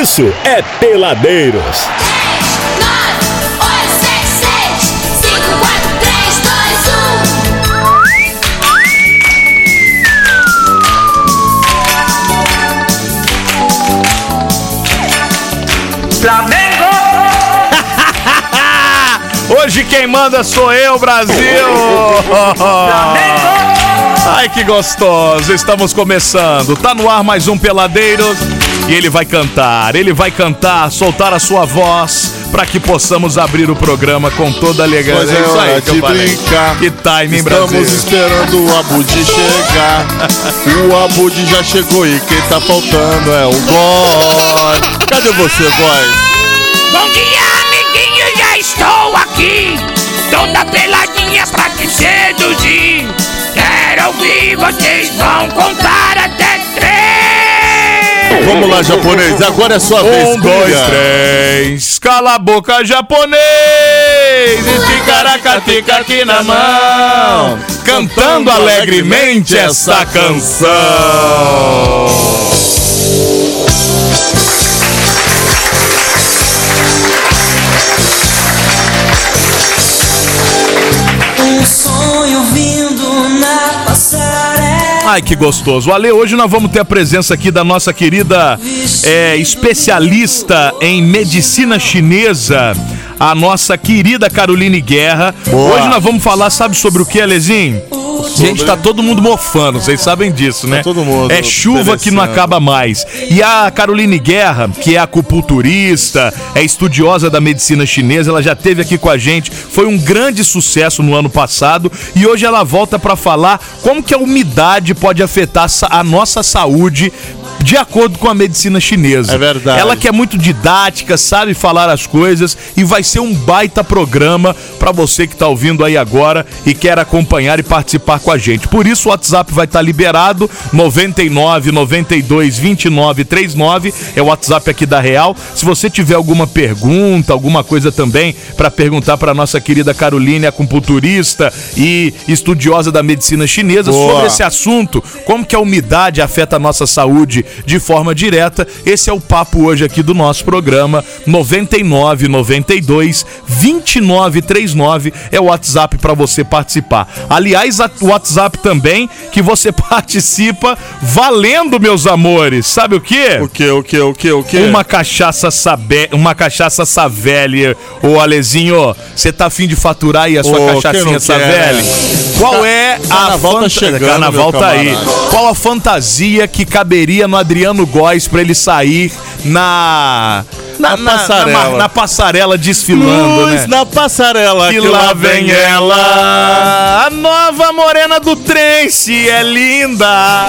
isso é Peladeiros. 10, 9, 8, 6, 6, 5, 4, 3, 2, 1. Flamengo! Hoje quem manda sou eu, Brasil! Flamengo! Ai, que gostoso! Estamos começando. Tá no ar mais um Peladeiros e ele vai cantar, ele vai cantar, soltar a sua voz para que possamos abrir o programa com toda a alegria. Pois é, isso aí hora que eu de falei. brincar. Que timing, Estamos Brasil. esperando o Abud chegar. o Abud já chegou e quem tá faltando é o Góis. Cadê você, Góis? Bom dia, amiguinhos, já estou aqui. Toda peladinha pra te seduzir. Quero ouvir, vocês vão contar até. Vamos lá, japonês. Agora é sua vez. Um, dois, brilha. três. Cala a boca, japonês! E ticaracatica aqui na mão, cantando alegremente essa canção. Um sonho vindo. Ai, que gostoso. Ale, hoje nós vamos ter a presença aqui da nossa querida é, especialista em medicina chinesa, a nossa querida Caroline Guerra. Boa. Hoje nós vamos falar, sabe sobre o que, Alezinho? Gente, tá todo mundo mofando, vocês sabem disso, né? Tá todo mundo É chuva que não acaba mais. E a Caroline Guerra, que é acupunturista, é estudiosa da medicina chinesa, ela já esteve aqui com a gente, foi um grande sucesso no ano passado e hoje ela volta para falar como que a umidade pode afetar a nossa saúde de acordo com a medicina chinesa. É verdade. Ela que é muito didática, sabe falar as coisas e vai ser um baita programa para você que tá ouvindo aí agora e quer acompanhar e participar com a gente. Por isso o WhatsApp vai estar liberado 99 92 29 39 é o WhatsApp aqui da Real. Se você tiver alguma pergunta, alguma coisa também para perguntar para nossa querida Caroline, acupunturista e estudiosa da medicina chinesa Boa. sobre esse assunto, como que a umidade afeta a nossa saúde de forma direta. Esse é o papo hoje aqui do nosso programa 99 92 29 39 é o WhatsApp para você participar. Aliás, o WhatsApp também que você participa valendo, meus amores. Sabe o quê? O que, o que, o que, o que? Uma cachaça sabe... uma cachaça Savelli. Ô Alezinho, você tá afim de faturar aí a sua quem cachaçinha Savelli? Qual é a Carnaval tá fanta- chegando, Carnaval tá aí. Qual a fantasia que caberia no Adriano Góes pra ele sair na na, Na passarela. na, na passarela desfilando, Luz né? na passarela E lá vem ela, a nova morena do trem, se é linda.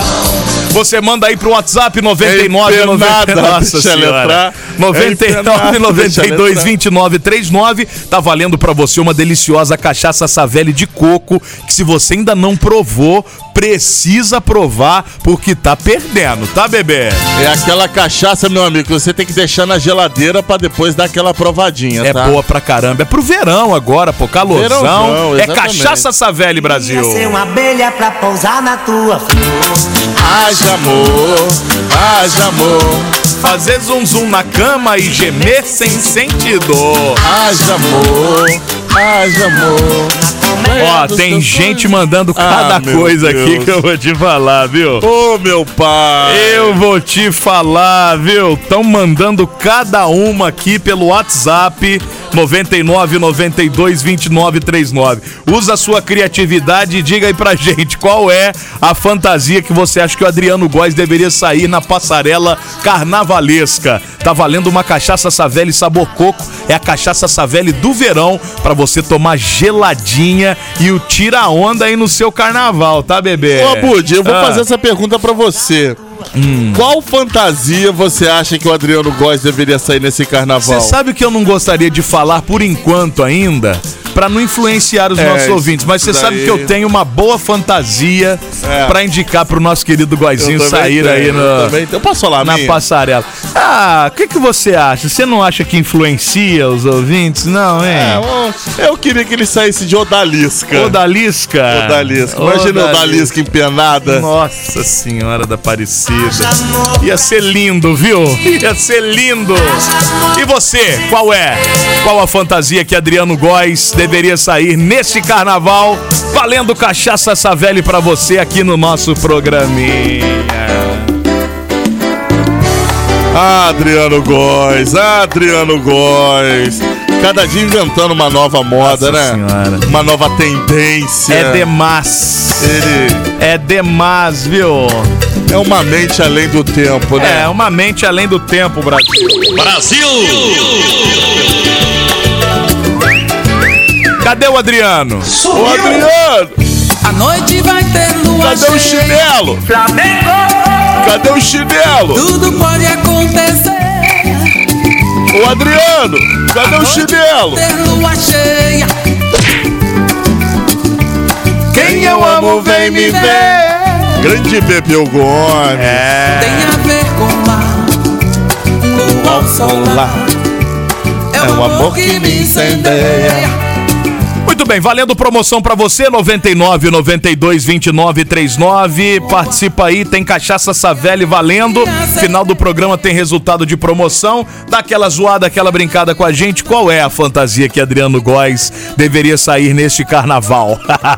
Você manda aí pro WhatsApp 99 É 90, empenada, Nossa deixa ela senhora. entrar. 99 empenada, 92 deixa ela 29 39. Tá valendo pra você uma deliciosa cachaça Savelli de coco, que se você ainda não provou, precisa provar porque tá perdendo, tá, bebê? É aquela cachaça, meu amigo, que você tem que deixar na geladeira pra depois dar aquela provadinha, É tá? boa pra caramba. É pro verão agora, pô. Calorzão. Verãozão, é cachaça Savelli, Brasil. Ser uma abelha pra pousar na tua flor. Haja amor, haja amor, Fazer zum zum na cama e gemer sem sentido. haja amor, haja amor. Ó, tem gente mandando cada Ah, coisa aqui Deus. que eu vou te falar, viu? Ô, meu pai. Eu vou te falar, viu? Estão mandando cada uma aqui pelo WhatsApp 99 92 29 39. Usa a sua criatividade e diga aí pra gente qual é a fantasia que você acha que o Adriano Góes deveria sair na passarela carnavalesca. Tá valendo uma cachaça Savelli sabor coco. É a cachaça Savelli do verão pra você tomar geladinha e o tira onda aí no seu carnaval, tá, bebê? Ô, Bud, eu vou Ah. fazer essa pergunta pra você. Qual fantasia você acha que o Adriano Góes deveria sair nesse carnaval? Você sabe que eu não gostaria de falar por enquanto ainda, pra não influenciar os É, nossos ouvintes, mas você daí- sabe que eu tenho uma boa fantasia É. pra indicar pro nosso querido Eu Goizinho também sair tenho, aí eu no, também tenho. Eu posso falar na minha? passarela. Ah, o que, que você acha? Você não acha que influencia os ouvintes? Não, É, hein? ô, eu queria que ele saísse de Odalisca. Odalisca. Odalisca. Imagina Odalisca empenada. Nossa senhora da Aparecida. Aparecida. Ia ser lindo, viu? Ia ser lindo. E você, qual é? Qual a fantasia que Adriano Góes deveria sair nesse carnaval? Valendo cachaça Savelli pra você aqui no nosso programinha. Adriano Góes, Adriano Góes. Cada dia inventando uma nova moda, Nossa né? Senhora. Uma nova tendência. É demais. Ele É demais, viu? é uma mente além do tempo, né? É, uma mente além do tempo, Brasil. Brasil! Cadê o Adriano? Ô, Adriano, A noite vai ter lua cadê o chinelo? Cadê o chinelo? Tudo pode acontecer. Ô, Adriano, cadê o chinelo? Ter lua cheia. Quem eu amo vem me ver. Grande Bebeu Gomes. É. Tem a ver com mar. Lua ao solar. É o amor que me incendeia. Bem, valendo promoção pra você, 99 92 29 39. Participa aí, tem cachaça Savelli valendo. Final do programa tem resultado de promoção. Dá aquela zoada, aquela brincada com a gente. Qual é a fantasia que Adriano Góes deveria sair neste carnaval?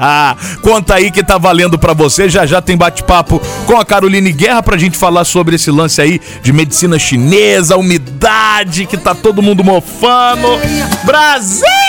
Conta aí que tá valendo pra você. Já já tem bate-papo com a Caroline Guerra pra gente falar sobre esse lance aí de medicina chinesa, umidade que tá todo mundo mofando. Brasil!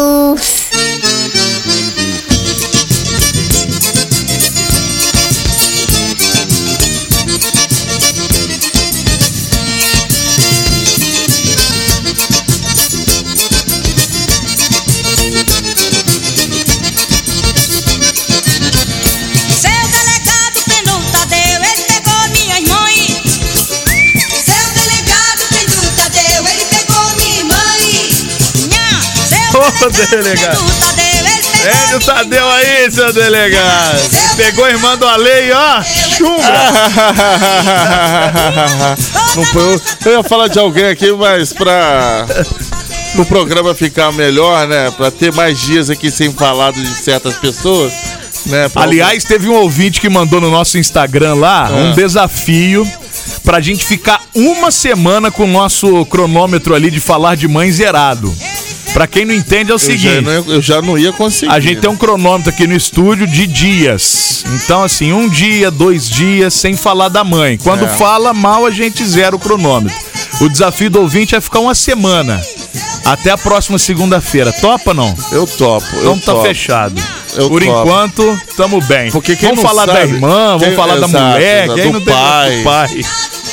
Seu seu delegado. Tadeu, aí, seu delegado. Pegou a irmã do Alei, ó. Chumba. Não foi eu, eu ia falar de alguém aqui, mas pra o programa ficar melhor, né? Pra ter mais dias aqui sem falar de certas pessoas, né? pra- Aliás, teve um ouvinte que mandou no nosso Instagram lá Ah. um desafio pra gente ficar uma semana com o nosso cronômetro ali de falar de mãe zerado. Pra quem não entende é o eu, já seguinte. não, ia- eu já não ia conseguir. A gente tem um cronômetro aqui no estúdio de dias. Então, assim, um dia, dois dias, sem falar da mãe. Quando É. fala mal, a gente zera o cronômetro. O desafio do ouvinte é ficar uma semana. Até a próxima segunda-feira. Topa não? Eu topo. eu Então tá topo. fechado. Eu Por topo. enquanto, tamo bem. Porque quem vamos não falar da sabe- irmã, vamos quem- falar da exato, mulher, exato, que aí do não tem pai. do pai.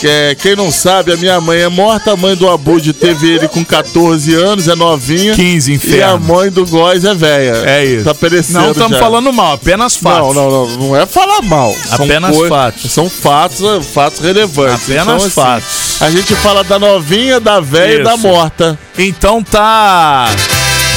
É, quem não sabe, a minha mãe é morta, a mãe do Abud teve ele com 14 anos, é novinha. 15, E a inferno. mãe do Góis é velha. É isso. Tá perecendo Não estamos falando mal, apenas fatos. Não, não, não, não é falar mal. São Apenas coi- fatos. São fatos, é, fatos relevantes. Apenas Então, assim, fatos. A gente fala da novinha, da velha e da morta. Então tá.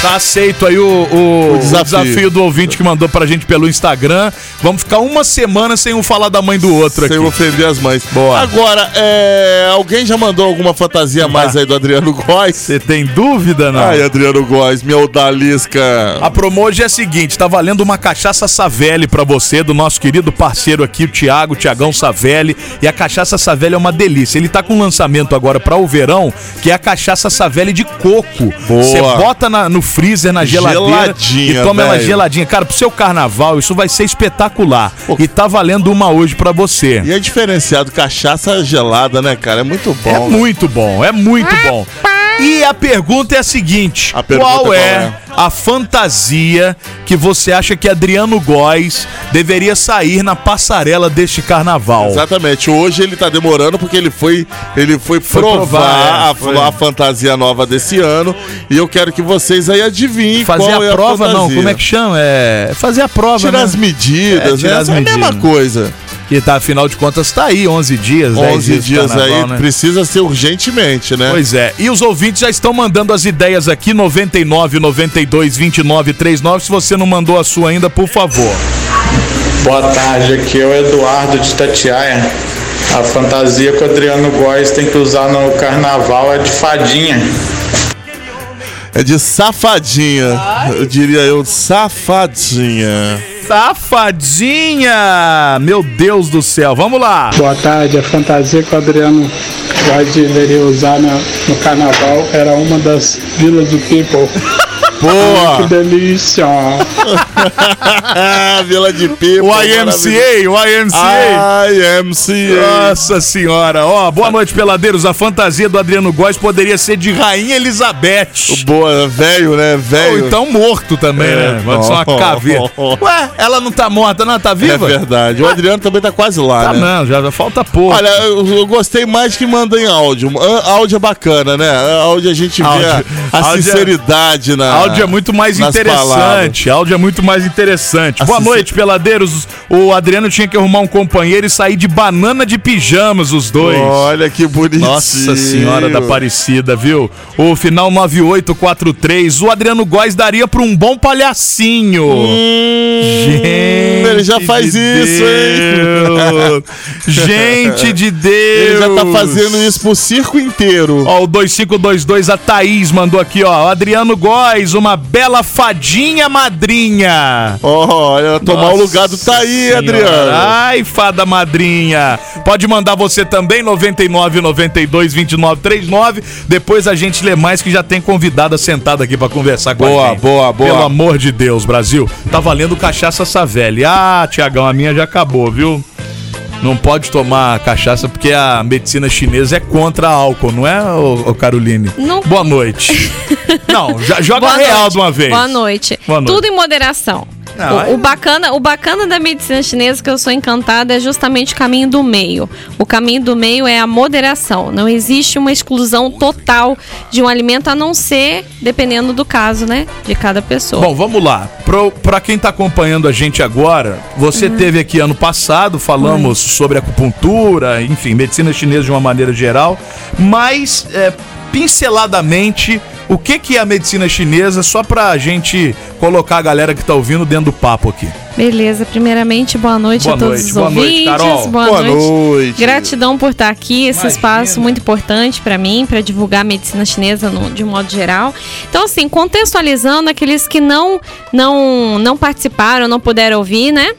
Tá aceito aí o, o- O o desafio. desafio. do ouvinte que mandou pra gente pelo Instagram. Vamos ficar uma semana sem um falar da mãe do outro Sem aqui. ofender as mães. Boa. Agora, é, alguém já mandou alguma fantasia a mais aí do Adriano Góes? Você tem dúvida, não? Ai, Adriano Góes, minha odalisca. A promo hoje é a seguinte, tá valendo uma cachaça Savelli pra você, do nosso querido parceiro aqui, o Thiago, Tiagão Savelli. E a cachaça Savelli é uma delícia. Ele tá com um lançamento agora pra o verão, que é a cachaça Savelli de coco. Boa. Você bota na- no freezer na geladeira Geladinha, e toma ela velho. geladinha. Cara, pro seu carnaval, isso vai ser espetacular. E tá valendo uma hoje pra você. E é diferenciado, cachaça gelada, né, cara? É muito bom. É né? muito bom, é muito bom. E a pergunta é a seguinte: A qual é é? a fantasia que você acha que Adriano Góes deveria sair na passarela deste carnaval? Exatamente. Hoje ele tá demorando porque ele foi, ele foi, Foi provar, provar, é, a, foi. a fantasia nova desse ano. E eu quero que vocês aí adivinhem Fazer a é prova, não, fantasia. como é que chama? É fazer a prova. Tirar né? as medidas, É, tirar né? as é a mesma medidas. coisa. Que tá, afinal de contas, tá aí 11 dias, 10 11 dias, dias carnaval, aí né? precisa ser urgentemente, né? Pois é, e os ouvintes já estão mandando as ideias aqui, 99, 92, 29, 39. Se você não mandou a sua ainda, por favor. Boa tarde, aqui é o Eduardo de Tatiaia. A fantasia que o Adriano Góes tem que usar no carnaval é de fadinha. É de safadinha. Eu diria eu, safadinha. Safadinha! Meu Deus do céu, vamos lá! Boa tarde, a fantasia que o Adriano Góes deveria usar no carnaval era uma das vilas do People. Que Boa! delícia! Vila de Pipa. O IMCA, o IMCA! IMCA. Nossa senhora, ó, boa noite, peladeiros. A fantasia do Adriano Góes poderia ser de Rainha Elizabeth. Boa, velho, né? Ou Velho. então morto também, É. né? Pode ser uma caveira. Ué, ela não tá morta, não? Tá É viva? verdade. O Adriano também tá quase lá, Tá né? não, já já falta pouco. Olha, eu, eu gostei mais que manda em áudio. Áudio é bacana, né? Áudio a gente vê Áudio- a, a áudio é- sinceridade na. Áudio é muito mais interessante. Áudio é muito mais interessante. Boa noite, peladeiros. O Adriano tinha que arrumar um companheiro e sair de banana de pijamas, os dois. Olha que bonitinho. Nossa Senhora da Aparecida, viu? O final 9843. O Adriano Góes daria pra um bom palhacinho. Gente. Hum, ele já faz de isso, Deus. Gente de Deus. Ele já tá fazendo isso pro circo inteiro. Ó, o 2522, a Thaís mandou aqui, ó. Adriano Góes, uma bela fadinha madrinha. Olha, tomar o Nossa lugar do Taí, Senhora. Adriano. Ai, fada madrinha. Pode mandar você também, 99 92 29 39. Depois a gente lê mais que já tem convidada sentada aqui pra conversar com Boa, a gente. boa, boa. Pelo amor de Deus, Brasil. Tá valendo cachaça Savelli. Ah, Tiagão, a minha já acabou, viu? Não pode tomar cachaça porque a medicina chinesa é contra álcool, não é, ô, Caroline? Não. Boa noite. não, joga Boa real noite. de uma vez. Boa noite. Boa noite. Tudo em moderação. Não, o, o bacana, o bacana da medicina chinesa que eu sou encantada é justamente o caminho do meio. O caminho do meio é a moderação. Não existe uma exclusão total de um alimento a não ser dependendo do caso, né, de cada pessoa. Bom, vamos lá. Pro, pra quem tá acompanhando a gente agora, você Uhum. teve aqui ano passado, falamos sobre acupuntura, enfim, medicina chinesa de uma maneira geral, mas é, pinceladamente, o que, que é a medicina chinesa, só pra gente colocar a galera que tá ouvindo dentro do papo aqui. Beleza, primeiramente, boa noite Boa a todos noite, os boa noite, ouvintes. Carol. Boa, Boa noite. noite. Gratidão por estar aqui, esse espaço muito importante para mim, para divulgar a medicina chinesa no- de modo geral. Então, assim, contextualizando aqueles que não, não, não participaram, não puderam ouvir, né?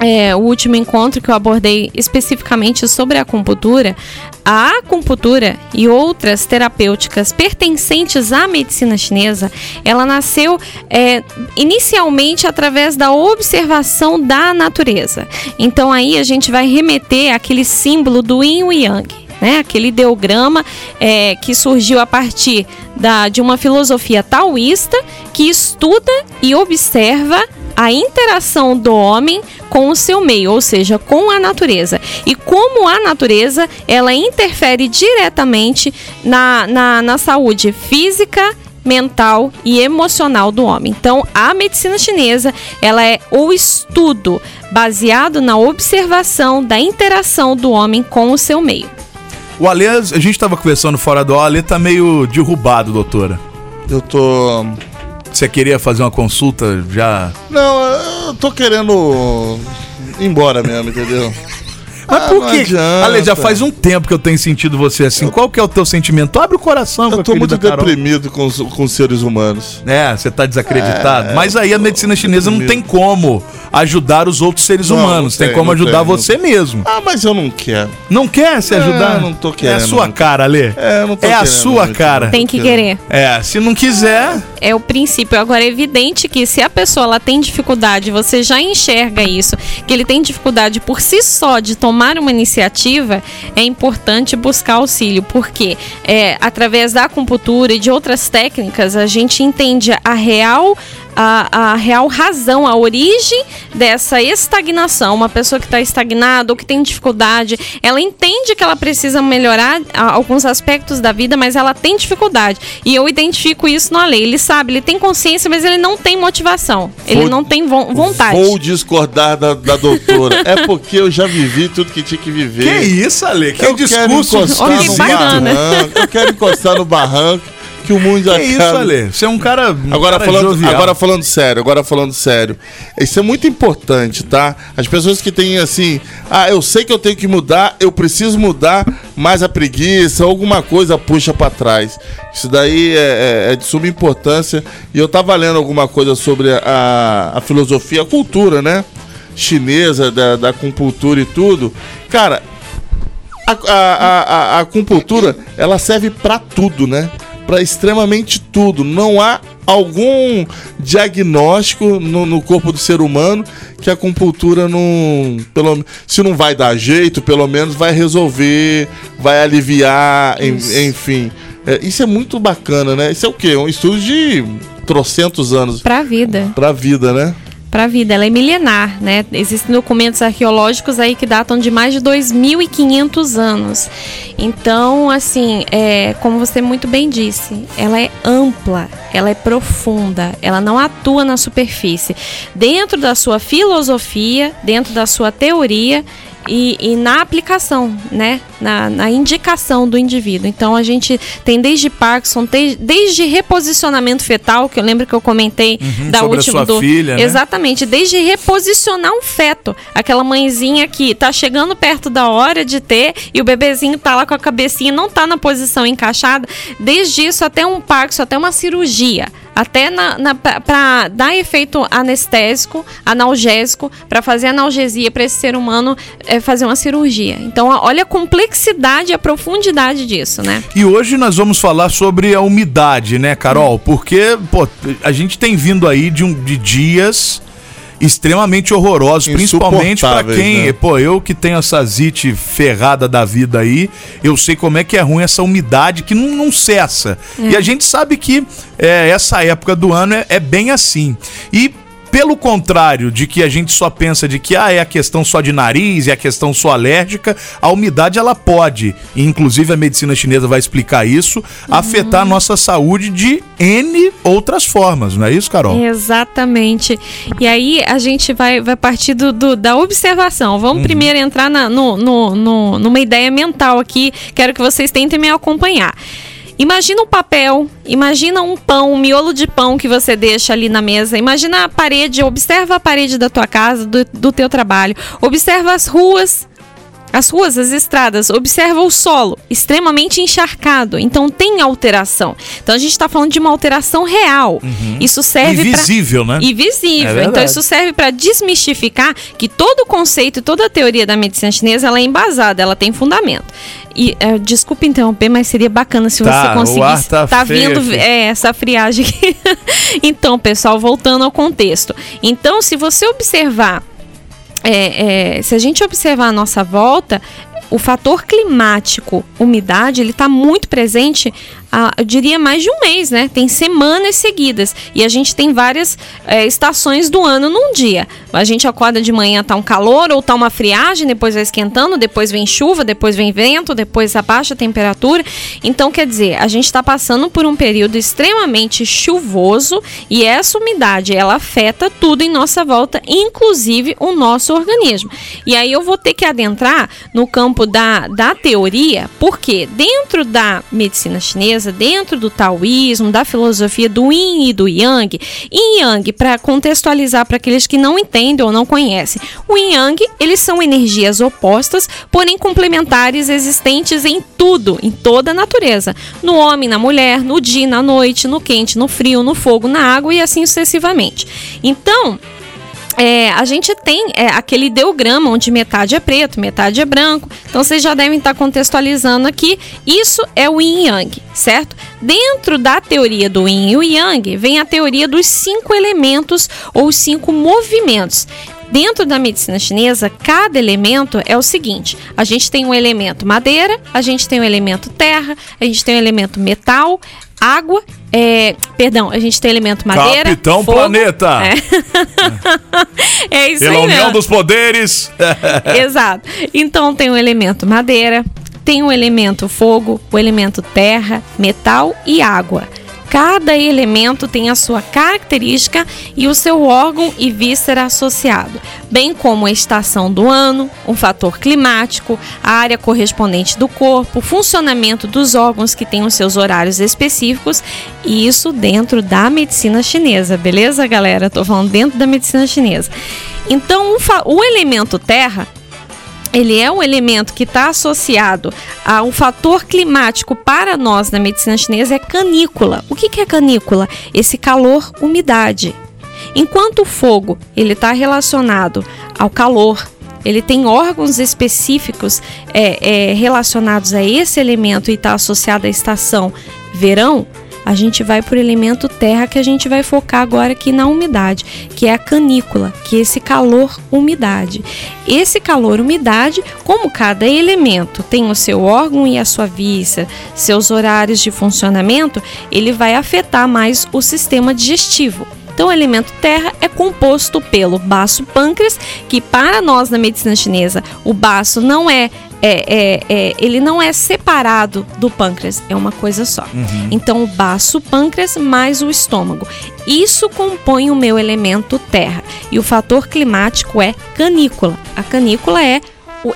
É, o último encontro que eu abordei especificamente sobre a acupuntura, a acupuntura e outras terapêuticas pertencentes à medicina chinesa, ela nasceu é, inicialmente através da observação da natureza. Então aí a gente vai remeter àquele símbolo do Yin e Yang. Né, aquele ideograma é, que surgiu a partir da, de uma filosofia taoísta que estuda e observa a interação do homem com o seu meio, ou seja, com a natureza. E como a natureza ela interfere diretamente na, na, na saúde física, mental e emocional do homem. Então, a medicina chinesa, ela é o estudo baseado na observação da interação do homem com o seu meio. O Alê, a gente tava conversando fora do ar, o Alê tá meio derrubado, doutora. Eu tô. Você queria fazer uma consulta já? Não, eu tô querendo ir embora mesmo, entendeu? Mas Ah, por não quê? Ale, já faz um tempo que eu tenho sentido você assim. Qual que é o teu sentimento? Abre o coração, Eu tô muito deprimido com os, com os seres humanos. É, você tá desacreditado. É, Mas aí a medicina chinesa não tem como ajudar os outros seres Não, humanos. não tem, tem, como não ajudar tem, não você mesmo. Ah, mas eu não quero. Não quer se É, ajudar? não tô É a querendo, sua não. cara, Alê. É, eu não tô É a querendo sua cara. não. Tem que querer. É, se não quiser, É o princípio. Agora, é evidente que se a pessoa ela tem dificuldade, você já enxerga isso, que ele tem dificuldade por si só de tomar uma iniciativa, é importante buscar auxílio, porque é, através da acupuntura e de outras técnicas, a gente entende a real. A, a real razão, a origem dessa estagnação. Uma pessoa que está estagnada ou que tem dificuldade, ela entende que ela precisa melhorar alguns aspectos da vida, mas ela tem dificuldade. E eu identifico isso na lei. Ele sabe, ele tem consciência, mas ele não tem motivação. Ele Vou- não tem vo- vontade. Vou discordar da, da doutora. é porque eu já vivi tudo que tinha que viver. que isso, Ale? Que eu discurso quero encostar Olha que no barranco. Eu quero encostar no barranco que o mundo já Que isso, acaba. Ale? Você é um cara. um Agora cara falando, jovial. agora falando sério, agora falando sério. Isso é muito importante, tá? As pessoas que têm assim, ah, eu sei que eu tenho que mudar, eu preciso mudar, mas a preguiça, alguma coisa puxa pra trás. Isso daí é, é- é de suma importância. E eu tava lendo alguma coisa sobre a, a filosofia, a cultura, né? Chinesa, da, da acupuntura e tudo. Cara, a, a, a, a acupuntura, ela serve pra tudo, né? Pra extremamente tudo. Não há algum diagnóstico no, no corpo do ser humano que a acupuntura não. Pelo, se não vai dar jeito, pelo menos vai resolver, vai aliviar, en- enfim. É, isso é muito bacana, né? Isso é o quê? Um estudo de trocentos anos Pra vida. pra vida, né? Pra vida. Ela é milenar, né? Existem documentos arqueológicos aí que datam de mais de 2.500 anos. Então, assim, é, como você muito bem disse, ela é ampla, ela é profunda, ela não atua na superfície. Dentro da sua filosofia, dentro da sua teoria, e, e na aplicação, né? Na, na indicação do indivíduo. Então a gente tem desde Parkinson, te- desde reposicionamento fetal, que eu lembro que eu comentei Uhum, da última do. filha, né? Exatamente, desde reposicionar um feto. Aquela mãezinha que tá chegando perto da hora de ter e o bebezinho tá lá com a cabecinha, não tá na posição encaixada. Desde isso até um Parkinson, até uma cirurgia. Até na, na, para dar efeito anestésico, analgésico, para fazer analgesia para esse ser humano é, fazer uma cirurgia. Então, olha a complexidade e a profundidade disso, né? E hoje nós vamos falar sobre a umidade, né, Carol? Porque, pô, a gente tem vindo aí de, um, de dias extremamente horrorosos, principalmente pra Insuportáveis, quem, né? pô, eu que tenho essa zite ferrada da vida aí, eu sei como é que é ruim essa umidade que não, não cessa. E a gente sabe que é, essa época do ano é, é bem assim. E pelo contrário de que a gente só pensa de que ah, é a questão só de nariz, é a questão só alérgica, a umidade ela pode, e inclusive a medicina chinesa vai explicar isso, afetar a nossa saúde de N outras formas, não é isso, Carol? Exatamente. E aí a gente vai, vai partir do, do- da observação. Vamos primeiro entrar na- no, no- no- numa ideia mental aqui. Quero que vocês tentem me acompanhar. Imagina um papel, imagina um pão, um miolo de pão que você deixa ali na mesa. Imagina a parede, observa a parede da tua casa, do, do teu trabalho. Observa as ruas, as ruas, as estradas, observa o solo, extremamente encharcado. Então tem alteração. Então a gente está falando de uma alteração real. Isso serve E pra- visível, né? E visível. É então isso serve para desmistificar que todo o conceito e toda a teoria da medicina chinesa ela é embasada, ela tem fundamento. E é, desculpa interromper, mas seria bacana se Tá, você conseguisse. tá feio vindo é, essa friagem aqui. então, pessoal, voltando ao contexto. Então, se você observar é, é, se a gente observar a nossa volta, o fator climático, umidade, ele está muito presente, eu diria mais de um mês, né? Tem semanas seguidas e a gente tem várias é, estações do ano num dia. A gente acorda de manhã, tá um calor ou tá uma friagem, depois vai esquentando, depois vem chuva, depois vem vento, depois abaixa a temperatura. Então, quer dizer, a gente está passando por um período extremamente chuvoso e essa umidade ela afeta tudo em nossa volta, inclusive o nosso organismo. E aí eu vou ter que adentrar no campo da, da teoria, porque dentro da medicina chinesa dentro do taoísmo, da filosofia do yin e do yang, yin e yang, para contextualizar para aqueles que não entendem ou não conhecem, o yin e yang, eles são energias opostas, porém complementares existentes em tudo, em toda a natureza, no homem, na mulher, no dia, na noite, no quente, no frio, no fogo, na água e assim sucessivamente. Então, é, a gente tem é, aquele ideograma onde metade é preto, metade é branco. Então vocês já devem estar contextualizando aqui. Isso é o Yin Yang, certo? Dentro da teoria do Yin e o Yang vem a teoria dos cinco elementos ou cinco movimentos. Dentro da medicina chinesa, cada elemento é o seguinte: a gente tem um elemento madeira, a gente tem um elemento terra, a gente tem um elemento metal, água, é, perdão, a gente tem elemento madeira. Capitão fogo, Planeta. É, é isso Pela aí união mesmo. dos poderes. Exato. Então tem o elemento madeira, tem o elemento fogo, o elemento terra, metal e água. Cada elemento tem a sua característica e o seu órgão e víscera associado, bem como a estação do ano, um fator climático, a área correspondente do corpo, funcionamento dos órgãos que têm os seus horários específicos, e isso dentro da medicina chinesa, beleza, galera? Tô falando dentro da medicina chinesa. Então, o, o elemento terra ele é um elemento que está associado a um fator climático para nós na medicina chinesa é canícula. O que, que é canícula? Esse calor, umidade. Enquanto o fogo ele está relacionado ao calor, ele tem órgãos específicos é, é, relacionados a esse elemento e está associado à estação verão. A gente vai por elemento terra que a gente vai focar agora aqui na umidade, que é a canícula, que é esse calor umidade. Esse calor umidade, como cada elemento tem o seu órgão e a sua víscera, seus horários de funcionamento, ele vai afetar mais o sistema digestivo. Então, o elemento terra é composto pelo baço pâncreas, que para nós na medicina chinesa, o baço não é, é, é, é- ele não é separado do pâncreas, é uma coisa só. Então, o baço pâncreas mais o estômago. Isso compõe o meu elemento terra. E o fator climático é canícula. A canícula é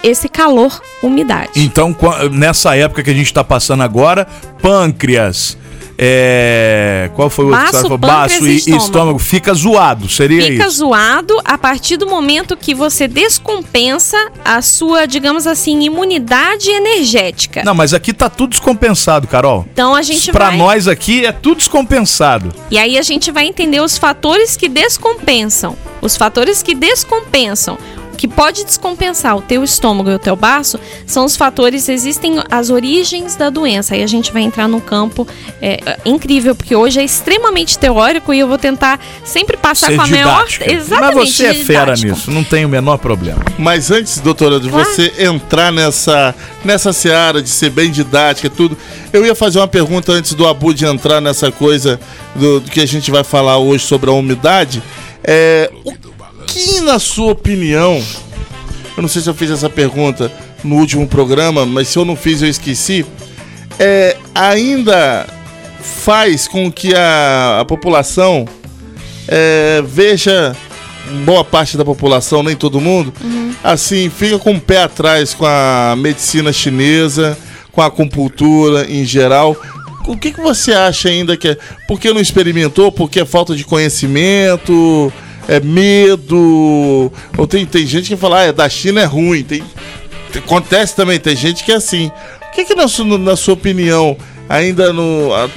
esse calor, umidade. Então, nessa época que a gente tá passando agora, pâncreas. É... Qual foi o outro que Baço, Baço e estômago. estômago. Fica zoado, seria Fica isso? zoado a partir do momento que você descompensa a sua, digamos assim, imunidade energética. Não, mas aqui tá tudo descompensado, Carol. Então a gente Pra vai. nós aqui é tudo descompensado. E aí a gente vai entender os fatores que descompensam. Os fatores que descompensam. O que pode descompensar o teu estômago e o teu baço são os fatores, existem as origens da doença. Aí a gente vai entrar num campo é, incrível, porque hoje é extremamente teórico e eu vou tentar sempre passar Ser com a maior. didática. Exatamente. Mas você é fera didático. nisso, não tem o menor problema. Mas antes, doutora, de você entrar nessa, nessa seara de ser bem didática e tudo, eu ia fazer uma pergunta antes do Abu de entrar nessa coisa do, do que a gente vai falar hoje sobre a umidade. É, que, na sua opinião, eu não sei se eu fiz essa pergunta no último programa, mas se eu não fiz, eu esqueci, é, ainda faz com que a, a população é, veja boa parte da população, nem todo mundo, assim, fica com o pé atrás com a medicina chinesa, com a acupuntura em geral. O que, que você acha ainda que é. Porque não experimentou? Porque é falta de conhecimento? É medo? Ou tem, tem gente que fala, ah, é, da China é ruim. Tem, acontece também, tem gente que é assim. O que, que na, sua, na sua opinião, ainda no. a-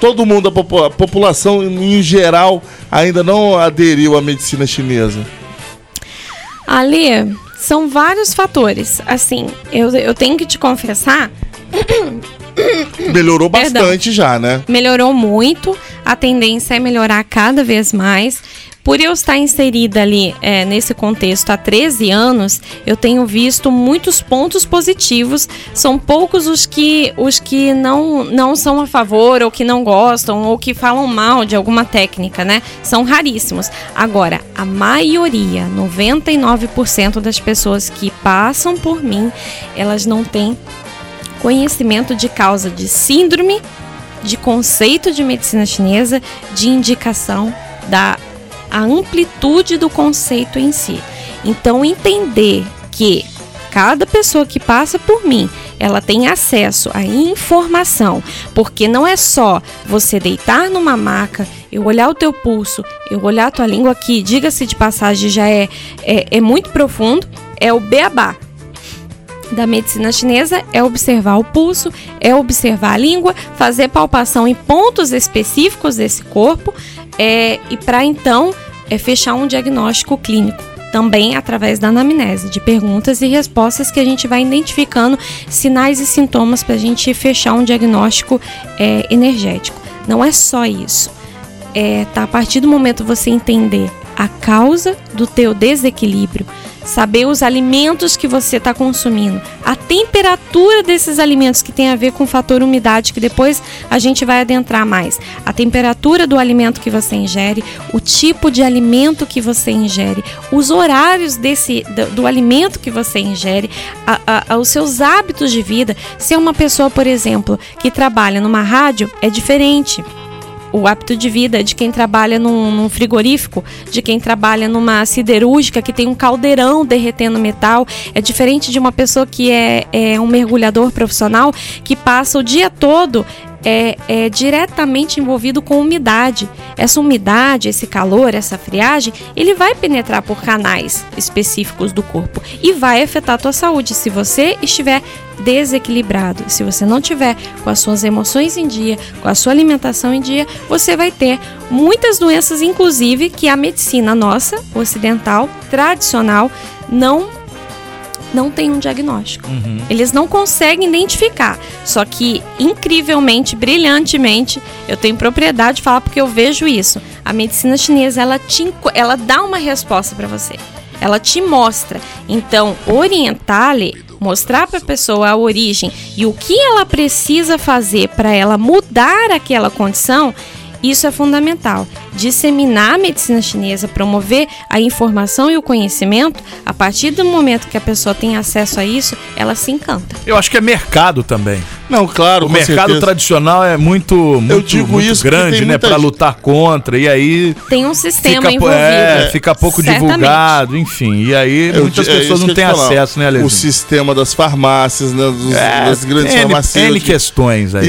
todo mundo, a, a população em geral, ainda não aderiu à medicina chinesa? Ali, são vários fatores. Assim, eu, eu tenho que te confessar. Melhorou Perdão. bastante já, né? melhorou muito, a tendência é melhorar cada vez mais. Por eu estar inserida ali é, nesse contexto há 13 anos, eu tenho visto muitos pontos positivos. São poucos os que, os que não, não são a favor, ou que não gostam, ou que falam mal de alguma técnica, né? São raríssimos. Agora, a maioria, 99% das pessoas que passam por mim, elas não têm conhecimento de causa de síndrome, de conceito de medicina chinesa, de indicação da a amplitude do conceito em si. Então entender que cada pessoa que passa por mim, ela tem acesso à informação, porque não é só você deitar numa maca, eu olhar o teu pulso, eu olhar a tua língua aqui, diga-se de passagem, já é, é, é muito profundo, é o beabá da medicina chinesa é observar o pulso, é observar a língua, fazer palpação em pontos específicos desse corpo é, e para então é fechar um diagnóstico clínico. Também através da anamnese, de perguntas e respostas que a gente vai identificando sinais e sintomas para a gente fechar um diagnóstico é, energético. Não é só isso. É, tá, a partir do momento você entender a causa do teu desequilíbrio, saber os alimentos que você está consumindo, a temperatura desses alimentos que tem a ver com o fator umidade, que depois a gente vai adentrar mais, a temperatura do alimento que você ingere, o tipo de alimento que você ingere, os horários desse do, do alimento que você ingere, a- a- os seus hábitos de vida. Se é uma pessoa, por exemplo, que trabalha numa rádio, é diferente o hábito de vida de quem trabalha num, num frigorífico, de quem trabalha numa siderúrgica que tem um caldeirão derretendo metal, é diferente de uma pessoa que é, é um mergulhador profissional que passa o dia todo é, é diretamente envolvido com umidade. Essa umidade, esse calor, essa friagem, ele vai penetrar por canais específicos do corpo e vai afetar a tua saúde se você estiver desequilibrado. Se você não tiver com as suas emoções em dia, com a sua alimentação em dia, você vai ter muitas doenças, inclusive que a medicina nossa, ocidental, tradicional, não não tem um diagnóstico. Eles não conseguem identificar. Só que, incrivelmente, brilhantemente, eu tenho propriedade de falar porque eu vejo isso. A medicina chinesa, ela, te, ela dá uma resposta para você. Ela te mostra. Então, orientar-lhe, mostrar para a pessoa a origem e o que ela precisa fazer para ela mudar aquela condição, isso é fundamental. Disseminar a medicina chinesa, promover a informação e o conhecimento, a partir do momento que a pessoa tem acesso a isso, ela se encanta. Eu acho que é mercado também. Não, claro, O com mercado certeza. tradicional é muito, muito, digo muito isso grande, né? gente- lutar contra. E aí Tem um sistema fica, envolvido. é, fica pouco Certamente. divulgado, enfim. E aí Eu muitas é pessoas não eu têm acesso, né, O Alezinho? sistema das farmácias, né, dos, É, das grandes N- farmácias. N questões aí.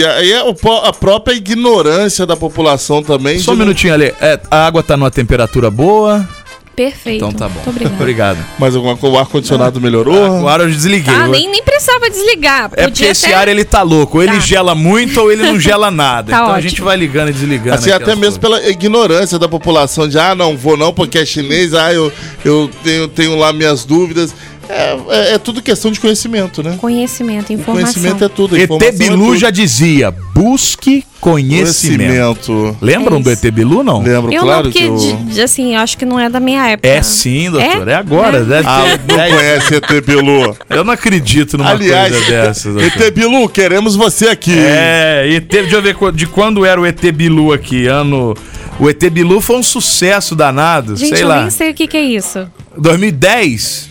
E aí o a própria ignorância da população também. Só um minutinho ali. É, a água tá numa temperatura boa. Perfeito. Então tá bom. Muito obrigada. Obrigado. Mas alguma coisa, o ar-condicionado melhorou? O ar eu desliguei. Ah, nem, nem precisava desligar. É porque esse até- ar ele tá louco. Ou ele Tá. gela muito ou ele não gela nada. Tá então a ótimo. gente vai ligando e desligando. Assim, até mesmo pela ignorância da população de ah, não vou não porque é chinês, ah, eu, eu tenho, tenho lá minhas dúvidas. É, é- é tudo questão de conhecimento, né? Conhecimento, informação. Conhecimento é tudo. ET é Bilu tudo. já dizia: busque conhecimento. Conhecimento. Lembram É do. ET Bilu, não? Lembro, Eu claro não, porque, que eu... de- assim, eu acho que não é da minha época. É sim, doutor. É, agora. É. Deve Ah, não 10 conhece ET Bilu. Eu não acredito numa Aliás, coisa dessa. doutor. ET Bilu, queremos você aqui. É, ET, deixa eu ver de quando era o ET Bilu aqui. Ano. O ET Bilu foi um sucesso danado, Gente, sei eu lá. nem sei o que, que é isso. 2010?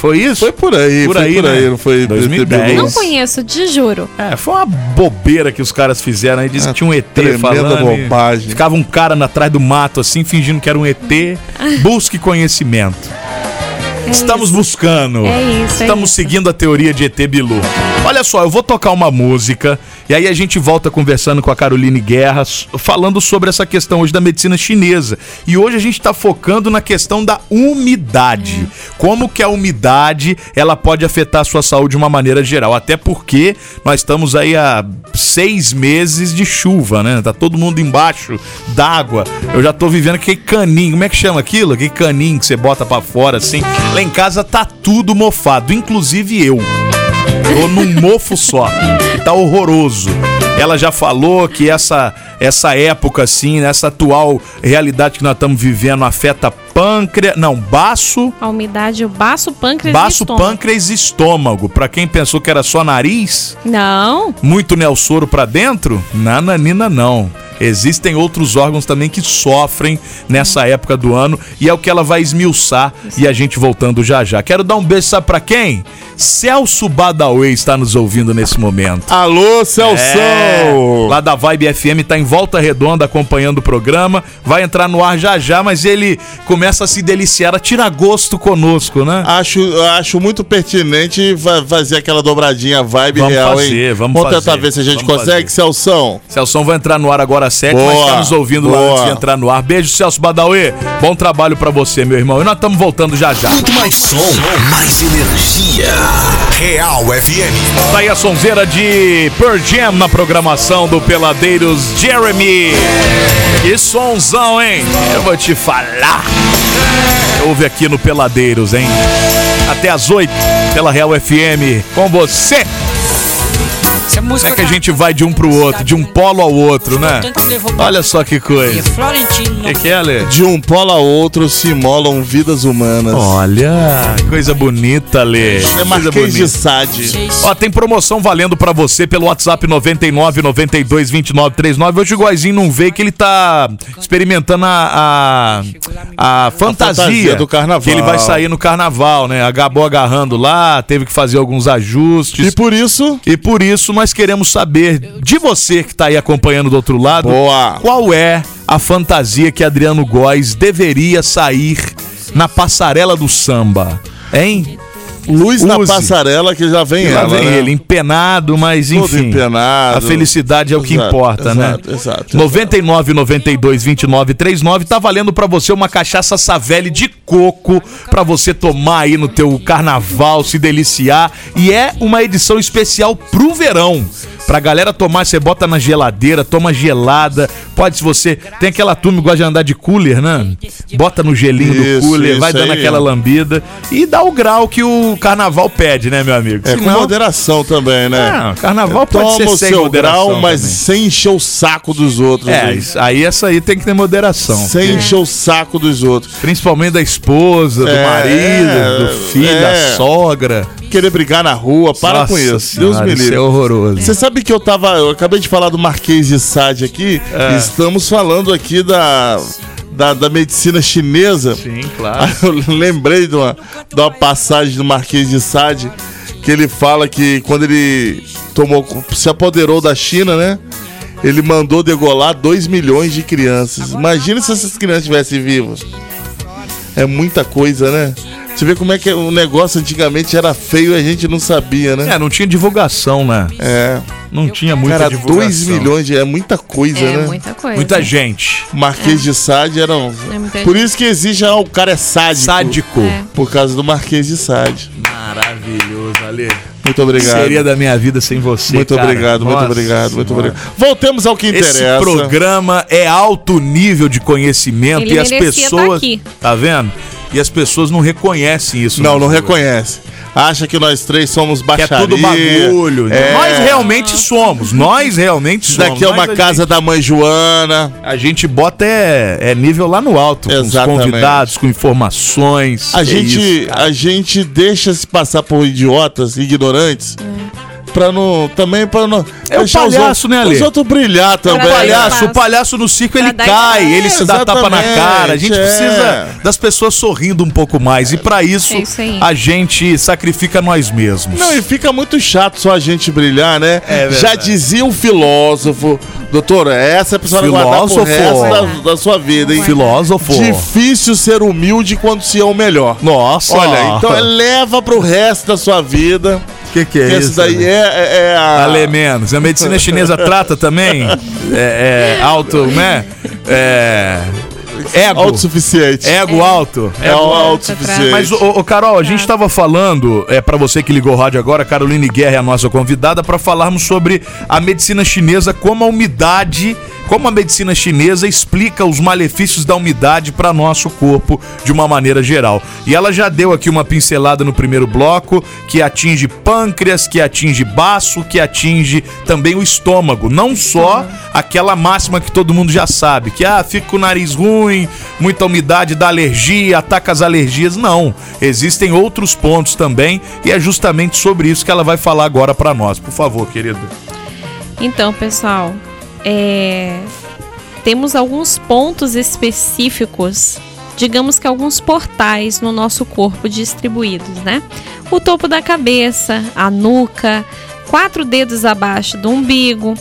Foi isso? Foi por aí, Por foi aí, por né? aí, não foi 2010. ET Bilu. Não conheço, te juro. É, foi uma bobeira que os caras fizeram aí. Diz que É, tinha um ET tremenda falando. bobagem. Ficava um cara na- atrás do mato, assim, fingindo que era um ET. Busque conhecimento. É Estamos isso. buscando. É isso, é Estamos isso. seguindo a teoria de ET Bilu. Olha só, eu vou tocar uma música e aí a gente volta conversando com a Caroline Guerra, falando sobre essa questão hoje da medicina chinesa. E hoje a gente está focando na questão da umidade. Como que a umidade ela pode afetar a sua saúde de uma maneira geral. Até porque nós estamos aí há seis meses de chuva, né? Tá todo mundo embaixo d'água. Eu já tô vivendo aquele caninho. Como é que chama aquilo? Aquele caninho que você bota pra fora assim. Lá em casa tá tudo mofado, inclusive eu. Tô num mofo só. Tá horroroso. Ela já falou que essa essa época assim, essa atual realidade que nós estamos vivendo afeta pâncreas, não, baço, A umidade, o baço, pâncreas e baço, estômago. pâncreas e estômago. Pra quem pensou que era só nariz, Não. muito Nelsoro pra dentro, nananina não. Existem outros órgãos também que sofrem nessa época do ano e é o que ela vai esmiuçar e a gente voltando já já. Quero dar um beijo, sabe pra quem? Celso Badawi está nos ouvindo nesse momento. Alô, Celso! É, lá da Vibe FM, tá em volta redonda acompanhando o programa. Vai entrar no ar já já, mas ele começa a se deliciar, a tirar gosto conosco, né? Acho, acho muito pertinente fa- fazer aquela dobradinha vibe Vamos real, fazer, hein? vamos Vamos tentar fazer, ver se a gente consegue, fazer. Celção. Celso vai entrar no ar agora às 7, mas Boa, tá nos ouvindo lá boa. antes de entrar no ar. Beijo, Celso Badawi. Bom trabalho pra você, meu irmão. E nós estamos voltando já já. Muito mais som, mais energia. Real FM. Tá aí a sonzeira de Pearl Jam na programação do Peladeiros Jeremy. Que sonzão, hein? Eu vou te falar. Ouve aqui no Peladeiros, hein? Até às 8, pela Real FM, com você. Como é que a gente vai de um pro outro, de um polo ao outro, né? Olha só que coisa. Florentino. O que, que é, Lê? De um polo a outro se molam vidas humanas. Olha, coisa bonita, Lê. É Marquês de bonita. Sade. Ó, tem promoção valendo pra você pelo WhatsApp 99 92 29 39. Hoje o Guazinho não veio que ele tá experimentando a, a, a fantasia, fantasia do carnaval. Que ele vai sair no carnaval, né? Acabou agarrando lá, teve que fazer alguns ajustes. E por isso, E por isso nós queremos saber de você que tá aí acompanhando do outro lado, Boa. qual é a fantasia que Adriano Góes deveria sair na passarela do samba, hein? Luz na Use. passarela que já vem ela, vem né? ele, empenado, mas Todo enfim. empenado. A felicidade é o que Exato, importa, né? exato, exato, 99 92 29 39 tá valendo pra você uma cachaça Savelli de coco pra você tomar aí no teu carnaval, se deliciar e é uma edição especial pro verão. Pra galera tomar, você bota na geladeira, toma gelada. Pode, se você. Tem aquela turma que gosta de andar de cooler, né? Bota no gelinho Isso, do cooler, vai dando aí. aquela lambida e dá o grau que o carnaval pede, né, meu amigo? É com Senão- moderação também, né? Não, carnaval pode Toma ser o seu grau, mas também. sem encher o saco dos outros. É, isso- aí essa aí tem que ter moderação. Sem encher o saco dos outros. Principalmente da esposa, do É, marido, do filho, é. da sogra. Querer brigar na rua, para Nossa com isso. Senhora, Deus me isso livre. é horroroso. Você sabe que eu tava. Eu acabei de falar do Marquês de Sade aqui. É. Estamos falando aqui da, da, da medicina chinesa. Sim, claro. Eu lembrei de uma, de uma passagem do Marquês de Sade que ele fala que quando ele tomou, se apoderou da China, né? Ele mandou degolar 2 milhões de crianças. Imagina se essas crianças estivessem vivas. É muita coisa, né? Você vê como é que o negócio antigamente era feio e a gente não sabia, né? É, não tinha divulgação, né? É. Não tinha muita Cara, divulgação. 2 milhões de, é muita coisa, É né? muita coisa. Muita gente. Marquês de Sade era um... É Por gente. isso que existe, ah, o cara é sádico. Sádico. É. Por causa do Marquês de Sade. Maravilhoso, Ale. Muito obrigado. Seria da minha vida sem você. Muito cara. obrigado, muito Nossa obrigado, muito Senhora. obrigado. Voltemos ao que Esse interessa. programa é alto nível de conhecimento Ele e as tá pessoas. aqui. Tá vendo? E as pessoas não reconhecem isso. Não, nas não ruas. reconhece. Acha que nós três somos Que é baixaria. tudo bagulho. É. Nós realmente somos. Nós realmente Isso somos. daqui é uma casa da mãe Joana. A gente bota é, é nível lá no alto, com os Exatamente. convidados, com informações. A É gente, isso, a gente deixa se passar por idiotas, ignorantes, pra não. Também pra não. É o os palhaço, outros- né, Ale? Os outros brilhar O também. dar palhaço, o palhaço no circo ele Pra cai, ele se dá tapa na cara. A gente Exatamente, precisa é. das pessoas sorrindo um pouco mais. E pra isso, É isso a gente sacrifica nós mesmos. Não, e fica muito chato só a gente brilhar, né? É. Já dizia um filósofo, doutor, essa é a pessoa Filósofo. resto da, da sua vida, hein? Filósofo. Difícil ser humilde quando se é o melhor. Nossa. Olha, então leva pro resto da sua vida. O que, que é isso? esse daí Ale? é, é, é a. Ale menos. A medicina chinesa trata também é, é, alto, né? É, ego. Autossuficiente. Ego alto. É o autossuficiente. Mas, ô, ô, Carol, a gente estava falando, é para você que ligou o rádio agora, Caroline Guerra é a nossa convidada, para falarmos sobre a medicina chinesa, como a umidade, como a medicina chinesa explica os malefícios da umidade para nosso corpo de uma maneira geral. E ela já deu aqui uma pincelada no primeiro bloco, que atinge pâncreas, que atinge baço, que atinge também o estômago. Não só aquela máxima que todo mundo já sabe, que ah, fica com o nariz ruim, muita umidade dá alergia, ataca as alergias. Não, existem outros pontos também e é justamente sobre isso que ela vai falar agora para nós. Por favor, querido. Então, pessoal, é, temos alguns pontos específicos, digamos que alguns portais no nosso corpo distribuídos, né? O topo da cabeça, a nuca, quatro dedos abaixo do umbigo,